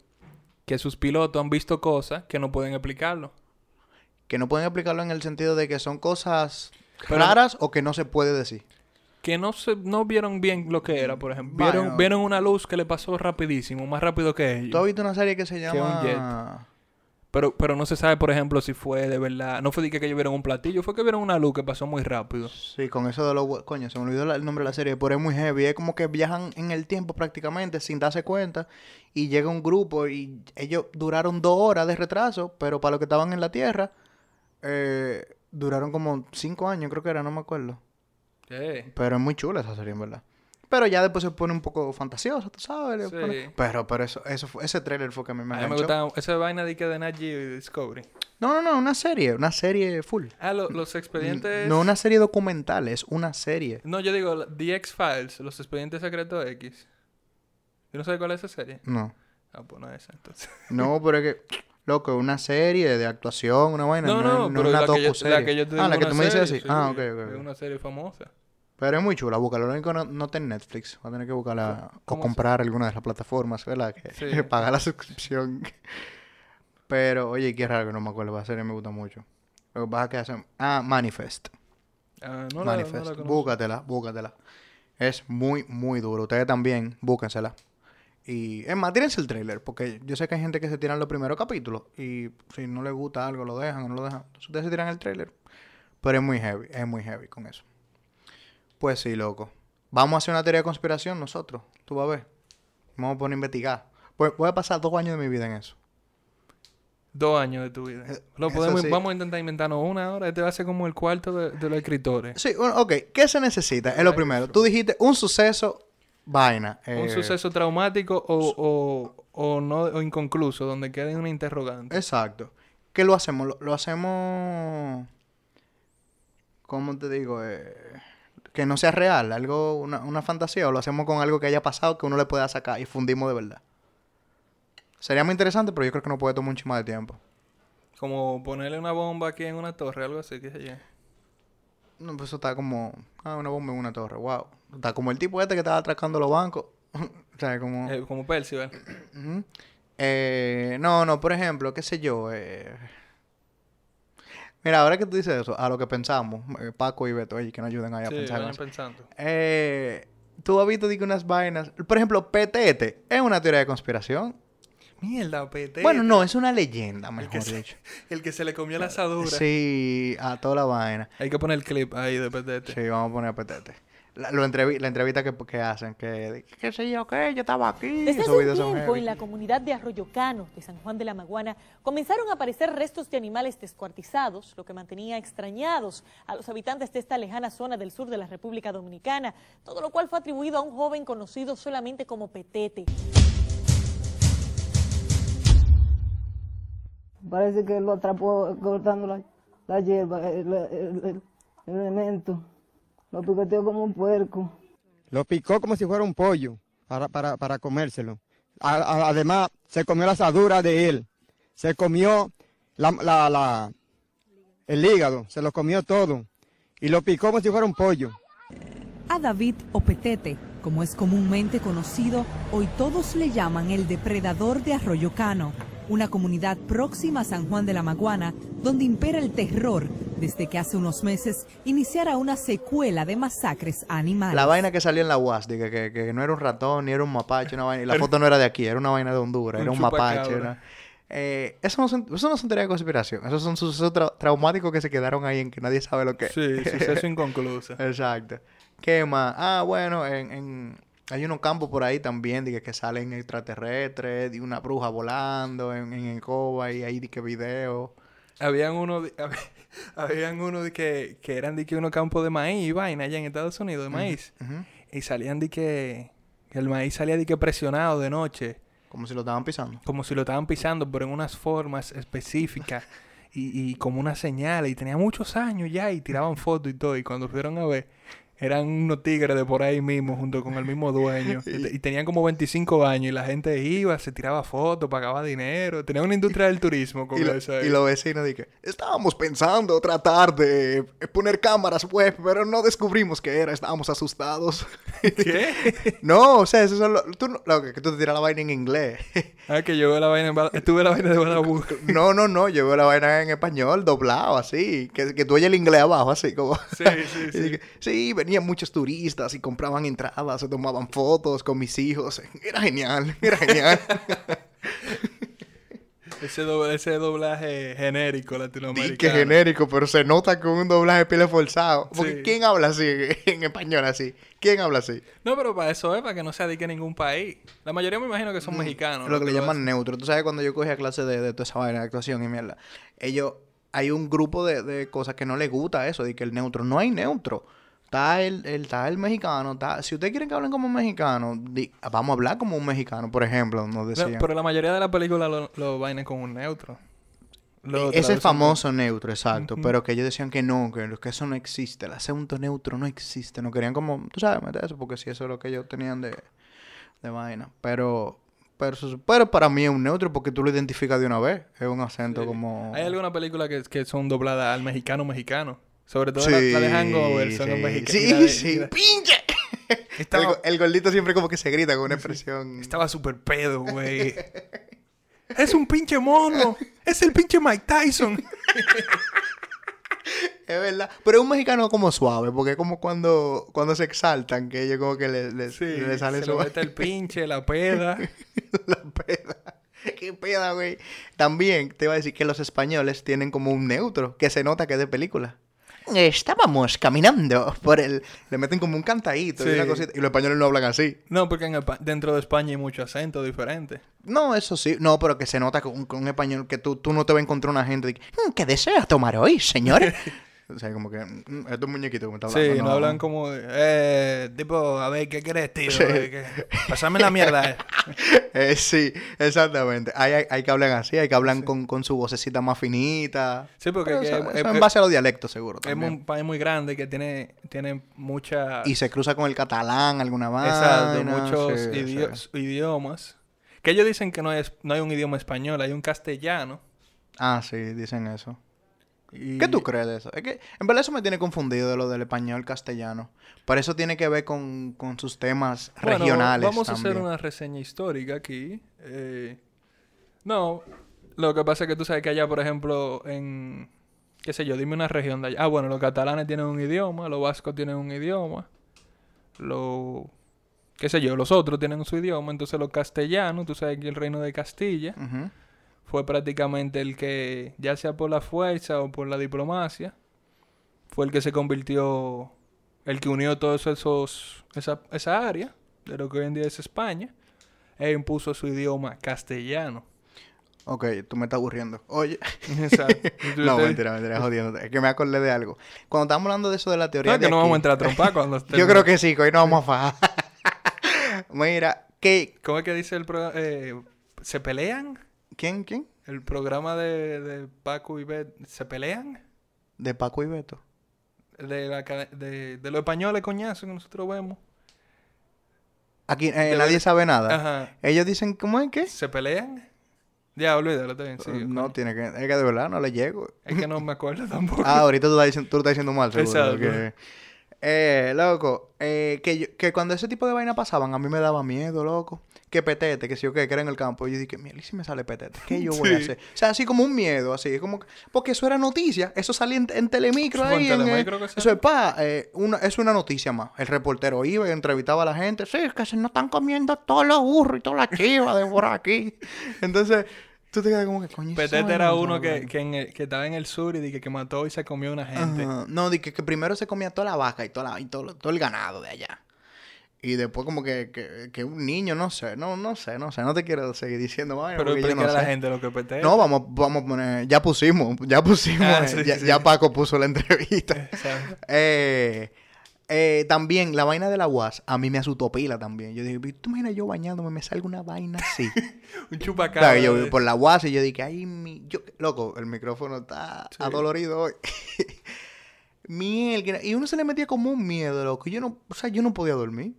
que sus pilotos han visto cosas que no pueden explicarlo. Que no pueden explicarlo en el sentido de que son cosas Pero- raras o que no se puede decir. Que no se, no vieron bien lo que era, por ejemplo. Bueno. Vieron, vieron una luz que le pasó rapidísimo, más rápido que ellos. ¿Tú has visto una serie que se un llama... Pero, pero no se sabe, por ejemplo, si fue de verdad. No fue de que ellos vieron un platillo, fue que vieron una luz que pasó muy rápido. Sí, con eso de los... Coño, se me olvidó la- el nombre de la serie, pero es muy heavy. Es como que viajan en el tiempo prácticamente sin darse cuenta y llega un grupo y ellos duraron dos horas de retraso, pero para los que estaban en la Tierra, eh, duraron como cinco años, creo que era, no me acuerdo. Pero es muy chula esa serie, en verdad. Pero ya después se pone un poco fantasioso, tú sabes. Sí. Pero, pero eso, eso fue- ese trailer fue que a mí me A mí me gustaba esa vaina de que de y Discovery. No, no, no, una serie, una serie full. Ah, lo- los expedientes... No una serie documental, es una serie. No, yo digo, la- The X-Files, los expedientes secretos X. ¿Yo no sé cuál es esa serie? No. Ah, pues no es esa, entonces. No, pero es que, loco, una serie de actuación, una vaina. No, no, es- pero es una la que, yo, la que yo te Ah, la digo que tú me dices así. sí, Ah, ok, Es ok. ok. una serie famosa. Pero es muy chula, búscala. Lo único que no, no está en Netflix. Va a tener que buscarla o ¿Cómo se- comprar alguna de las plataformas, ¿verdad? Que Sí. pagar la suscripción. Pero, oye, qué raro que no me acuerdo. La serie me gusta mucho. Lo que pasa es que hacen... Ah, Manifest. Ah, no la, no Manifest. la conozco. búscatela, búscatela. Es muy, muy duro. Ustedes también, búsquensela. Y es más, tírense el trailer, porque yo sé que hay gente que se tiran los primeros capítulos y si no les gusta algo lo dejan o no lo dejan. Entonces ustedes se tiran el trailer. Pero es muy heavy, es muy heavy con eso. Pues sí, loco. Vamos a hacer una teoría de conspiración nosotros. Tú vas a ver. Vamos a poner a investigar. Pues voy a pasar dos años de mi vida en eso. Dos años de tu vida. Eh, Lo podemos, sí. Vamos a intentar inventarnos una ahora. Este va a ser como el cuarto de, de los escritores. Sí, bueno, ok. ¿Qué se necesita? Es lo primero. Tú dijiste un suceso, vaina. Un eh, suceso traumático o, o, o no o inconcluso, donde quede una interrogante. Exacto. ¿Qué lo hacemos? Lo, lo hacemos. ¿Cómo te digo? Eh, que no sea real, algo, una, una fantasía, o lo hacemos con algo que haya pasado que uno le pueda sacar y fundimos de verdad. Sería muy interesante, pero yo creo que no puede tomar mucho más de tiempo. Como ponerle una bomba aquí en una torre, algo así, qué sé yo. No, pues eso está como. Ah, una bomba en una torre, wow. Está como el tipo este que estaba atracando los bancos. o sea, como. Eh, como Percival. Ujú. Eh, no, no, por ejemplo, qué sé yo. eh, Mira, ahora que tú dices eso, a lo que pensamos, eh, Paco y Beto, oye, que nos ayuden ahí a Sí, pensar. en vayan pensando. Eh, tú has visto unas vainas. Por ejemplo, PTT es una teoría de conspiración. Mierda, PT. Bueno, no, es una leyenda, el mejor se, dicho. el que se le comió la asadura. Sí, a toda la vaina. Hay que poner el clip ahí de PTT. Sí, vamos a poner a PTT. La, lo entrevi- la entrevista que, que hacen, que, qué sé yo, qué, yo estaba aquí. Desde hace un tiempo en la comunidad de Arroyo Cano, de San Juan de la Maguana, comenzaron a aparecer restos de animales descuartizados, lo que mantenía extrañados a los habitantes de esta lejana zona del sur de la República Dominicana, todo lo cual fue atribuido a un joven conocido solamente como Petete. Parece que lo atrapó cortando la, la hierba, el, el- el- el elemento. Lo picoteó como un puerco. Lo picó como si fuera un pollo para, para, para comérselo. A- a- además, se comió la asadura de él. Se comió la, la- la- el hígado, se lo comió todo. Y lo picó como si fuera un pollo. A David o Petete, como es comúnmente conocido, hoy todos le llaman el depredador de Arroyo Cano, una comunidad próxima a San Juan de la Maguana, donde impera el terror desde que hace unos meses iniciara una secuela de masacres animales. La vaina que salió en la UAS, de que, que, que no era un ratón, ni era un mapache, una vaina. Y la foto no era de aquí, era una vaina de Honduras, Un era un mapache. era- Eh, eso, no son, eso no son teorías de conspiración. Esos son sucesos tra- traumáticos que se quedaron ahí en que nadie sabe lo que es. Sí, suceso inconcluso. Exacto. ¿Qué más? Ah, bueno, en, en- hay unos campos por ahí también de que, que salen extraterrestres, de una bruja volando en, en Encoba y ahí de que video. Habían uno, de- hab- habían uno de que, que eran de que unos campos de maíz y vaina allá en Estados Unidos, de maíz. Y salían de que, que el maíz salía de que presionado de noche. Como si lo estaban pisando. como si lo estaban pisando, pero en unas formas específicas y, y como una señal. Y tenía muchos años ya y tiraban fotos y todo. Y cuando fueron a ver, eran unos tigres de por ahí mismo, junto con el mismo dueño. y, te- y tenían como 25 años y la gente iba, se tiraba fotos, pagaba dinero. Tenía una industria del turismo con Y, lo- ahí. y los vecinos dije, estábamos pensando tratar de poner cámaras web, pero no descubrimos qué era, estábamos asustados. ¿Qué? no, o sea, eso son lo, tú, lo que tú te tiras la vaina en inglés. ah, que yo veo la vaina en Estuve la vaina de Badabú. no, no, no, yo veo la vaina en español, doblado, así, que, que tú oyes el inglés abajo, así como... Sí, sí, sí. sí, venían muchos turistas y compraban entradas, se tomaban fotos con mis hijos. Era genial, era genial. Ese, doble- ese doblaje genérico latinoamericano. Que genérico, pero se nota con un doblaje pile forzado. Porque Sí. ¿quién habla así en español así? ¿Quién habla así? No, pero para eso es, para que no se adique ningún país. La mayoría me imagino que son mexicanos. Mm, lo que le llaman neutro. Tú sabes, cuando yo cogía clase de, de toda esa vaina de actuación y mierda, ellos, hay un grupo de, de cosas que no les gusta eso, de que el neutro, no hay neutro. Está el, el, está el mexicano. Está, si ustedes quieren que hablen como mexicano, di- vamos a hablar como un mexicano, por ejemplo, nos No, decían. pero la mayoría de las películas lo, lo vainan con un neutro. Lo E- Ese famoso neutro, exacto. Pero que ellos decían que no, que, que eso no existe. El acento neutro no existe. No querían como, tú sabes, meter eso, porque si eso es lo que ellos tenían de, de vaina. Pero, pero, pero para mí es un neutro porque tú lo identificas de una vez. Es un acento Sí. como... Hay algunas películas que, que son dobladas al mexicano mexicano. Sobre todo Sí, la, la de Hangover son sí, mexicano. Sí, sí. ¡Pinche! El, Estaba, go- el gordito siempre como que se grita con una expresión... estaba súper pedo, güey. es un pinche mono. Es el pinche Mike Tyson. Es verdad. Pero es un mexicano como suave, porque es como cuando, cuando se exaltan, que ellos como que le, le, Sí, le sale se mete el pinche, la peda. La peda. Qué peda, güey. También te iba a decir que los españoles tienen como un neutro, que se nota que es de película. Estábamos caminando por el... Le meten como un cantadito y una cosita. Y los españoles no hablan así. No, porque en dentro de España hay mucho acento diferente. No, eso sí. No, pero que se nota con, con un español que tú, tú no te vas a encontrar una gente que, "Mm, ¿qué desea tomar hoy, señor? o sea, como que, "Mm, estos muñequitos que me está hablando. Sí, no, hablan como... Eh, tipo, a ver, ¿qué quieres, tío? Sí. ¿qué- Pásame la mierda. eh. Eh, sí, exactamente. Hay, hay, hay que hablar así, hay que hablar con, con su vocecita más finita. Sí, porque Pero que- eso, es- eso es- en base a los dialectos, seguro. Es un país muy grande que tiene, tiene mucha... Y se cruza con el catalán, alguna vaina. Exacto, muchos sí, idio- sí. idiomas. Que ellos dicen que no, es, no hay un idioma español, hay un castellano. Ah, sí, dicen eso. Y- ¿Qué tú crees de eso? Es que en verdad eso me tiene confundido de lo del español castellano. Por eso tiene que ver con, con sus temas Bueno, regionales. Vamos a hacer una reseña histórica aquí. Eh, no, lo que pasa es que tú sabes que allá, por ejemplo, en... qué sé yo, dime una región de allá. Ah, bueno, los catalanes tienen un idioma, los vascos tienen un idioma, los... qué sé yo, los otros tienen su idioma, entonces los castellanos, tú sabes que el reino de Castilla Ujú. Fue prácticamente el que, ya sea por la fuerza o por la diplomacia, fue el que se convirtió, el que unió todos esos, esa, esa área de lo que hoy en día es España, e impuso su idioma castellano. Ok, tú me estás aburriendo. Oye. Exacto. No, mentira, mentira, jodiéndote. Es que me acordé de algo. Cuando estábamos hablando de eso de la teoría No, de que no vamos a entrar a trompar cuando Yo creo que sí, que hoy nos vamos a fajar. Mira, ¿qué? ¿Cómo es que dice el programa? ¿Se pelean? ¿Quién? ¿Quién? El programa de, de Paco y Bet, ¿se pelean? De Paco y Beto. De, la, de, de los españoles coñazos que nosotros vemos. Aquí eh, De nadie ver- sabe nada. Ajá. Ellos dicen, ¿cómo es que? ¿Se pelean? Ya, olvídalo, está bien. no, tiene que... Es que de verdad no le llego. Es que no me acuerdo tampoco. Ah, ahorita tú estás diciendo, tú estás diciendo mal, seguro. Exacto. Eh, loco, eh, que, yo- que cuando ese tipo de vaina pasaban, a mí me daba miedo, loco. Que petete, que si yo que era en el campo. Y yo dije, mira, ¿y si me sale petete? ¿Qué yo voy a hacer? O sea, así como un miedo, así. Como, que- porque eso era noticia. Eso salía en, en Telemicro ahí. en en, Telemicro que eso es pa, eh, una, es una noticia más. El reportero iba y entrevistaba a la gente. Sí, es que se nos están comiendo todos los burros y todas las chivas de por aquí. Entonces, tú te quedas como que, coño. Petete era no uno sabe". que, que, en el- que estaba en el sur y dije que mató y se comió una gente. No, di que, que primero se comía toda la vaca y, toda la- y todo, todo el ganado de allá. Y después como que, que, que un niño, no sé, no, no sé, no sé, no te quiero seguir diciendo vaina Pero explica no a la sé. gente lo que petete. No, vamos, vamos a poner, ya pusimos, ya pusimos, Ah, eh, sí, ya, sí. ya Paco puso la entrevista. Eh, eh, también, la vaina de la UAS, a mí me asustó pila también. Yo dije, tú imaginas yo bañándome, me salga una vaina así. Un chupacabra. Claro, yo de- por la UAS y yo dije, ay, mi... Yo, loco, el micrófono está Sí. adolorido hoy. Miel, y uno se le metía como un miedo, loco. Yo no, o sea, yo no podía dormir.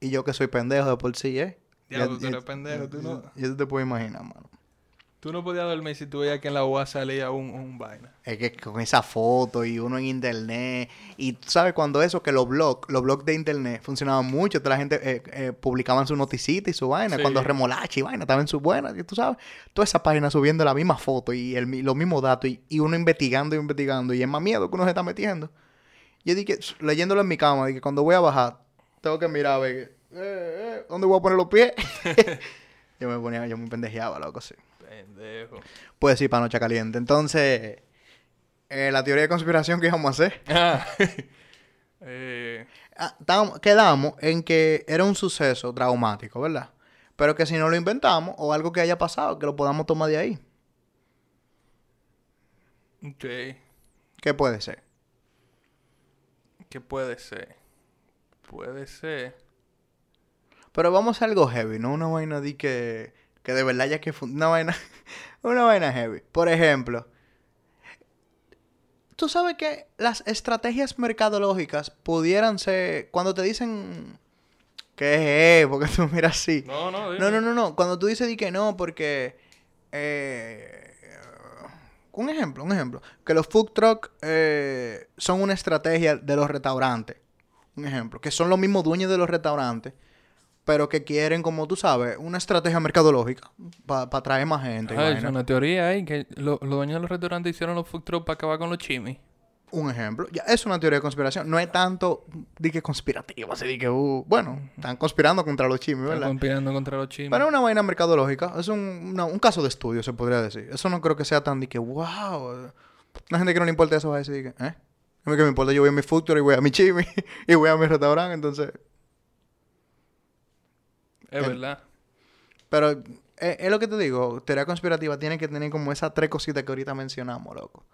Y yo que soy pendejo de por sí, ¿eh? Diablo, tú eres pendejo, tú no- tú te puedes imaginar, mano. Tú no podías dormir si tú veías que en la UA salía un, un vaina. Es que con esa foto y uno en internet. Y tú sabes cuando eso, que los blogs, los blogs de internet funcionaban mucho. Toda la gente eh, eh, publicaban su noticita y su vaina. Sí. Cuando remolacha y vaina estaban sus buenas. Y tú sabes, toda esa página subiendo la misma foto y el, los mismos datos. Y, y uno investigando y investigando. Y es más miedo que uno se está metiendo. Yo dije, leyéndolo en mi cama, dije, cuando voy a bajar, tengo que mirar, a ver, eh, eh, ¿dónde voy a poner los pies? yo me ponía, yo me pendejeaba, loco, sí. Pendejo. Pues sí, para noche caliente. Entonces, eh, la teoría de conspiración que íbamos a hacer. Ah. eh, Ah, quedamos en que era un suceso traumático, ¿verdad? Pero que si no lo inventamos o algo que haya pasado, que lo podamos tomar de ahí. ok. ¿Qué puede ser? ¿Qué puede ser? Puede ser. Pero vamos a algo heavy, no una vaina de que, que de verdad ya que una vaina, una vaina heavy. Por ejemplo, tú sabes que las estrategias mercadológicas pudieran ser cuando te dicen que es, porque tú miras así. No, no, No, no, no, no. Cuando tú dices di que no, porque. eh, un ejemplo, un ejemplo. Que los food truck eh, son una estrategia de los restaurantes. Un ejemplo. Que son los mismos dueños de los restaurantes. Pero que quieren, como tú sabes, una estrategia mercadológica. Para atraer más gente. Ah, es una teoría ahí que lo- los dueños de los restaurantes hicieron los food trucks para acabar con los chimis. Un ejemplo. Ya, es una teoría de conspiración. No es tanto di que conspirativo. Así de que, uh, bueno, están conspirando contra los chimis, Están ¿verdad? conspirando contra los chimis. Pero es una vaina mercadológica. Es un, una- un caso de estudio, se podría decir. Eso no creo que sea tan de que, wow. La gente que no le importa eso va a decir, de que, ¿eh? A mí que me importa, yo voy a mi food truck y voy a mi chimi y voy a mi restaurante, entonces... es verdad. Pero eh, es, lo que te digo, teoría conspirativa tiene que tener como esas tres cositas que ahorita mencionamos, loco.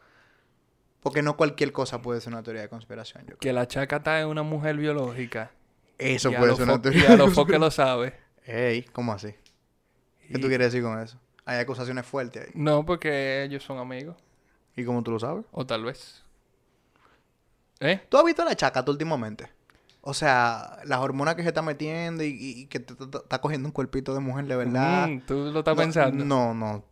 Porque no cualquier cosa puede ser una teoría de conspiración, yo creo. Que la chacata es una mujer biológica. Eso puede ser una teoría Y a de lo foque conspiración. lo sabe. Ey, ¿cómo así? ¿Qué tú quieres decir con eso? Hay acusaciones fuertes ahí. No, porque ellos son amigos. ¿Y cómo tú lo sabes? O tal vez. ¿Eh? ¿Tú has visto la chacata últimamente? O sea, las hormonas que se está metiendo y, que te, te- te- está cogiendo un cuerpito de mujer de verdad. Mm, ¿Tú lo estás No, pensando? No, no.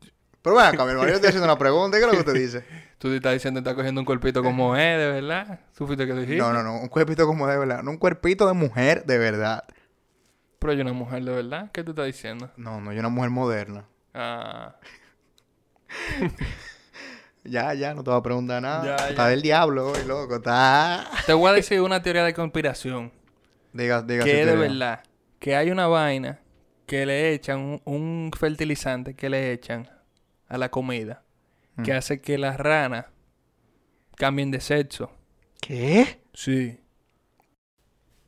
Pero bueno, hermano, yo estoy haciendo una pregunta. ¿Qué es lo que usted dice? Tú te estás diciendo que estás cogiendo un cuerpito como es, de verdad. ¿Tú fuiste que dijiste? No, no, no. Un cuerpito como de verdad. No un cuerpito de mujer de verdad. Pero hay una mujer de verdad. ¿Qué tú estás diciendo? No, no, yo una mujer moderna. Ah, Ya, ya, no te voy a preguntar nada. Ya, está ya. del diablo hoy, loco. Está. te voy a decir una teoría de conspiración. Diga, diga que de verdad. Que hay una vaina que le echan, un, un fertilizante que le echan a la comida. Que Mm. hace que las ranas cambien de sexo. ¿Qué? Sí.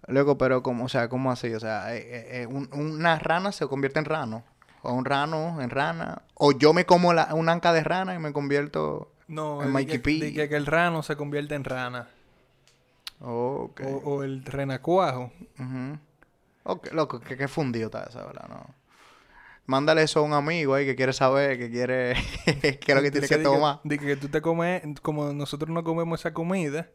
Loco, pero como, o sea, ¿cómo así? O sea, eh, eh, eh, un- una rana se convierte en rano. O un rano en rana. O yo me como la, un anca de rana y me convierto. No, di Mikey que, P. que, que el rano se convierte en rana. O, o el renacuajo. Ujú. Ok, loco, que, que fundido está eso, ¿verdad? No. Mándale eso a un amigo ahí que quiere saber, que quiere. qué es lo que tiene que tomar. di que, tú te comes, como nosotros no comemos esa comida,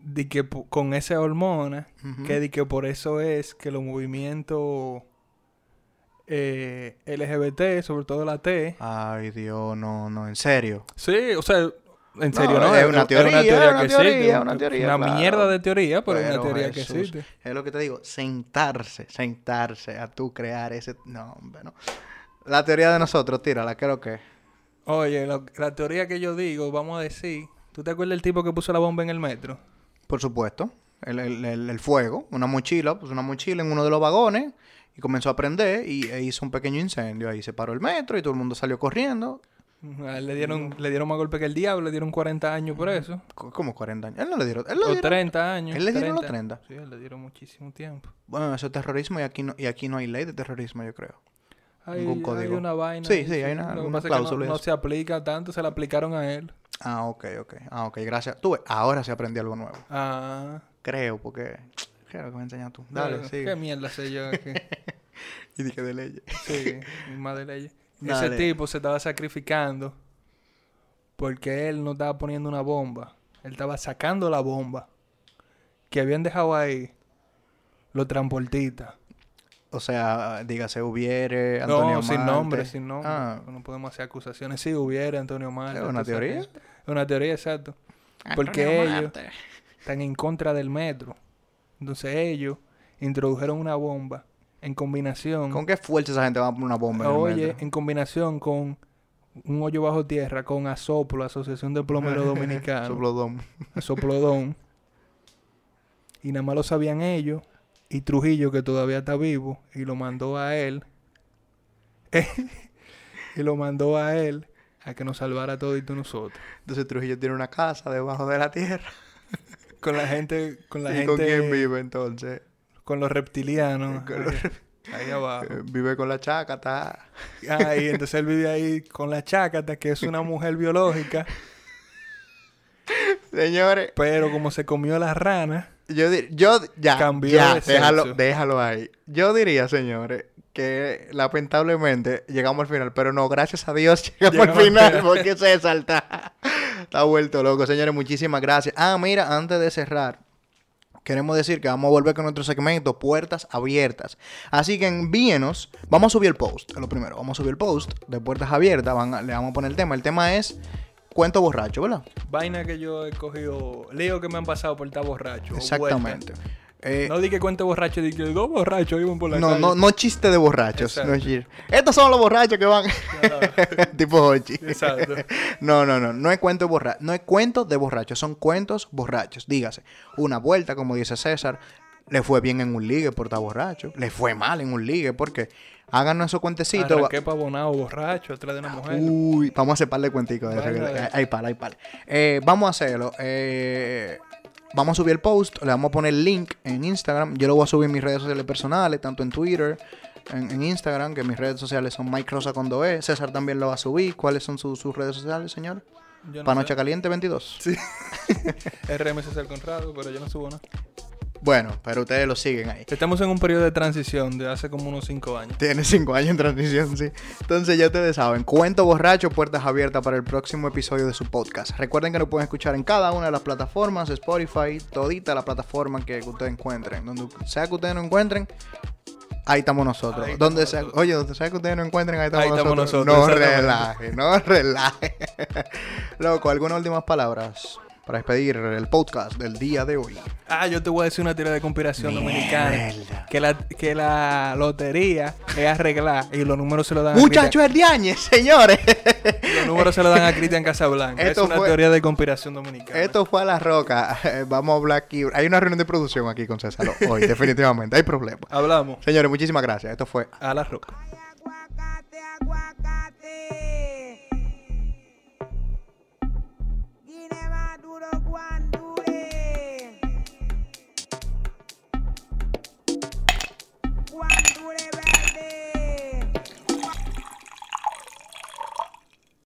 di que con esa hormona, que di que por eso es que los movimientos eh, LGBT, sobre todo la T, Ay, Dios, no, no, en serio. sí, o sea, en No, serio, ¿no? es una teoría, es una que teoría, existe, una teoría, Una claro. mierda de teoría, pero, es una teoría que existe. Es lo que te digo, sentarse, sentarse a tú crear ese... No, hombre, no. La teoría de nosotros, tírala, creo que... Oye, lo- la teoría que yo digo, vamos a decir, ¿tú te acuerdas del tipo que puso la bomba en el metro? Por supuesto, el, el- el- el fuego, una mochila, pues una mochila en uno de los vagones y comenzó a prender y e hizo un pequeño incendio. Ahí se paró el metro y todo el mundo salió corriendo. A él le dieron, le dieron más golpe que el diablo, le dieron 40 años por eso. ¿Cómo 40 años? Él no le dieron... Él le O dieron 30 años. ¿Él le dieron los 30? Sí, él le dieron muchísimo tiempo. Bueno, eso es terrorismo y aquí no, y aquí no hay ley de terrorismo, yo creo. Hay, Ningún hay código. una vaina. Sí, sí, hay una- que cláusula No, no se aplica tanto, se la aplicaron a él. Ah, ok, ok. Ah, ok, gracias. Tú ahora se aprendió algo nuevo. Ah. Creo, porque... ¿Qué es lo que me enseñas tú? Dale, sigue. ¿Qué mierda sé yo? que- Y dije de leyes. sí, mi madre leyes. Ese tipo se estaba sacrificando porque él no estaba poniendo una bomba. Él estaba sacando la bomba que habían dejado ahí los transportistas. O sea, dígase, hubiere Antonio No, sin Marte. nombre, sin nombre. Ah, No podemos hacer acusaciones. Sí, hubiera Antonio Marte. ¿Es una teoría? Es una teoría, exacto. Porque ellos están en contra del metro. Entonces ellos introdujeron una bomba en combinación. ¿Con qué fuerza esa gente va a poner una bomba en Oye, en combinación con un hoyo bajo tierra, con Asoplo, Asociación de Plomeros Dominicanos, Soplodón. Y nada más lo sabían ellos. Y Trujillo, que todavía está vivo, y lo mandó a él. y lo mandó a él a que nos salvara a todos nosotros. Entonces Trujillo tiene una casa debajo de la tierra. Con la gente, con la ¿Y gente, con quién vive entonces? con los reptilianos. Con los ahí, abajo. Eh, Vive con la chácata. Ah, y entonces él vive ahí con la chácata, que es una mujer biológica. Señores, Pero como se comió la rana, yo, di- yo ya, Cambió ya, de déjalo, déjalo ahí. Yo diría, señores, que lamentablemente llegamos al final, pero no, gracias a Dios llegamos, Llegamos al al final porque César está, está vuelto loco. Señores, muchísimas gracias. Ah, mira, antes de cerrar, queremos decir que vamos a volver con nuestro segmento Puertas Abiertas. Así que envíenos, vamos a subir el post, lo primero, vamos a subir el post de Puertas Abiertas, van le vamos a poner el tema. El tema es cuento borracho, ¿verdad? vaina que yo he cogido, lío que me han pasado por estar borracho. Exactamente. Eh, No di que cuento borracho, di que dos borrachos iban por la No, calle. no, no chiste de borrachos. No chiste. Estos son los borrachos que van. tipo Hochi. Exacto. No, no, no. No es cuento borracho. No es cuento de borrachos. Son cuentos borrachos. Dígase. Una vuelta, como dice César. Le fue bien en un ligue por estar borracho. Le fue mal en un ligue porque háganos esos cuentecitos. Arranqué pavonado borracho atrás de una mujer. Uy, vamos a hacer par de cuenticos. de que- de- Hay par, hay par. Eh, vamos a hacerlo. Eh, vamos a subir el post. Le vamos a poner el link en Instagram. Yo lo voy a subir en mis redes sociales personales, tanto en Twitter, en, en Instagram, que mis redes sociales son Mike Rosa con 2E. César también lo va a subir. ¿Cuáles son sus- sus redes sociales, señor? No Panocha. Caliente 22. Sí. RMC el Conrado, pero yo no subo nada. Bueno, pero ustedes lo siguen ahí. Estamos en un periodo de transición de hace como unos 5 años. Tiene cinco años en transmisión, sí. Entonces ya ustedes saben, cuento borracho, puertas abiertas para el próximo episodio de su podcast. Recuerden que lo pueden escuchar en cada una de las plataformas, Spotify, todita la plataforma que ustedes encuentren. Donde sea que ustedes no encuentren, ahí estamos nosotros. Ahí estamos donde sea, nosotros. oye, donde sea que ustedes no encuentren, ahí estamos, Ahí estamos nosotros. nosotros, No relaje, no relaje. Loco, ¿algunas últimas palabras para despedir el podcast del día de hoy? Ah, yo te voy a decir una teoría de conspiración dominicana. Que la, que la lotería es arreglar y los números se lo dan Muchachos herdiañez, señores. a Cristian, los números se lo dan a Cristian Casablanca. Esto es una fue- teoría de conspiración dominicana. Esto fue a la roca. Vamos a hablar aquí. Hay una reunión de producción aquí con César hoy, definitivamente. Hay problemas. Hablamos Señores, muchísimas gracias. Esto fue a la roca.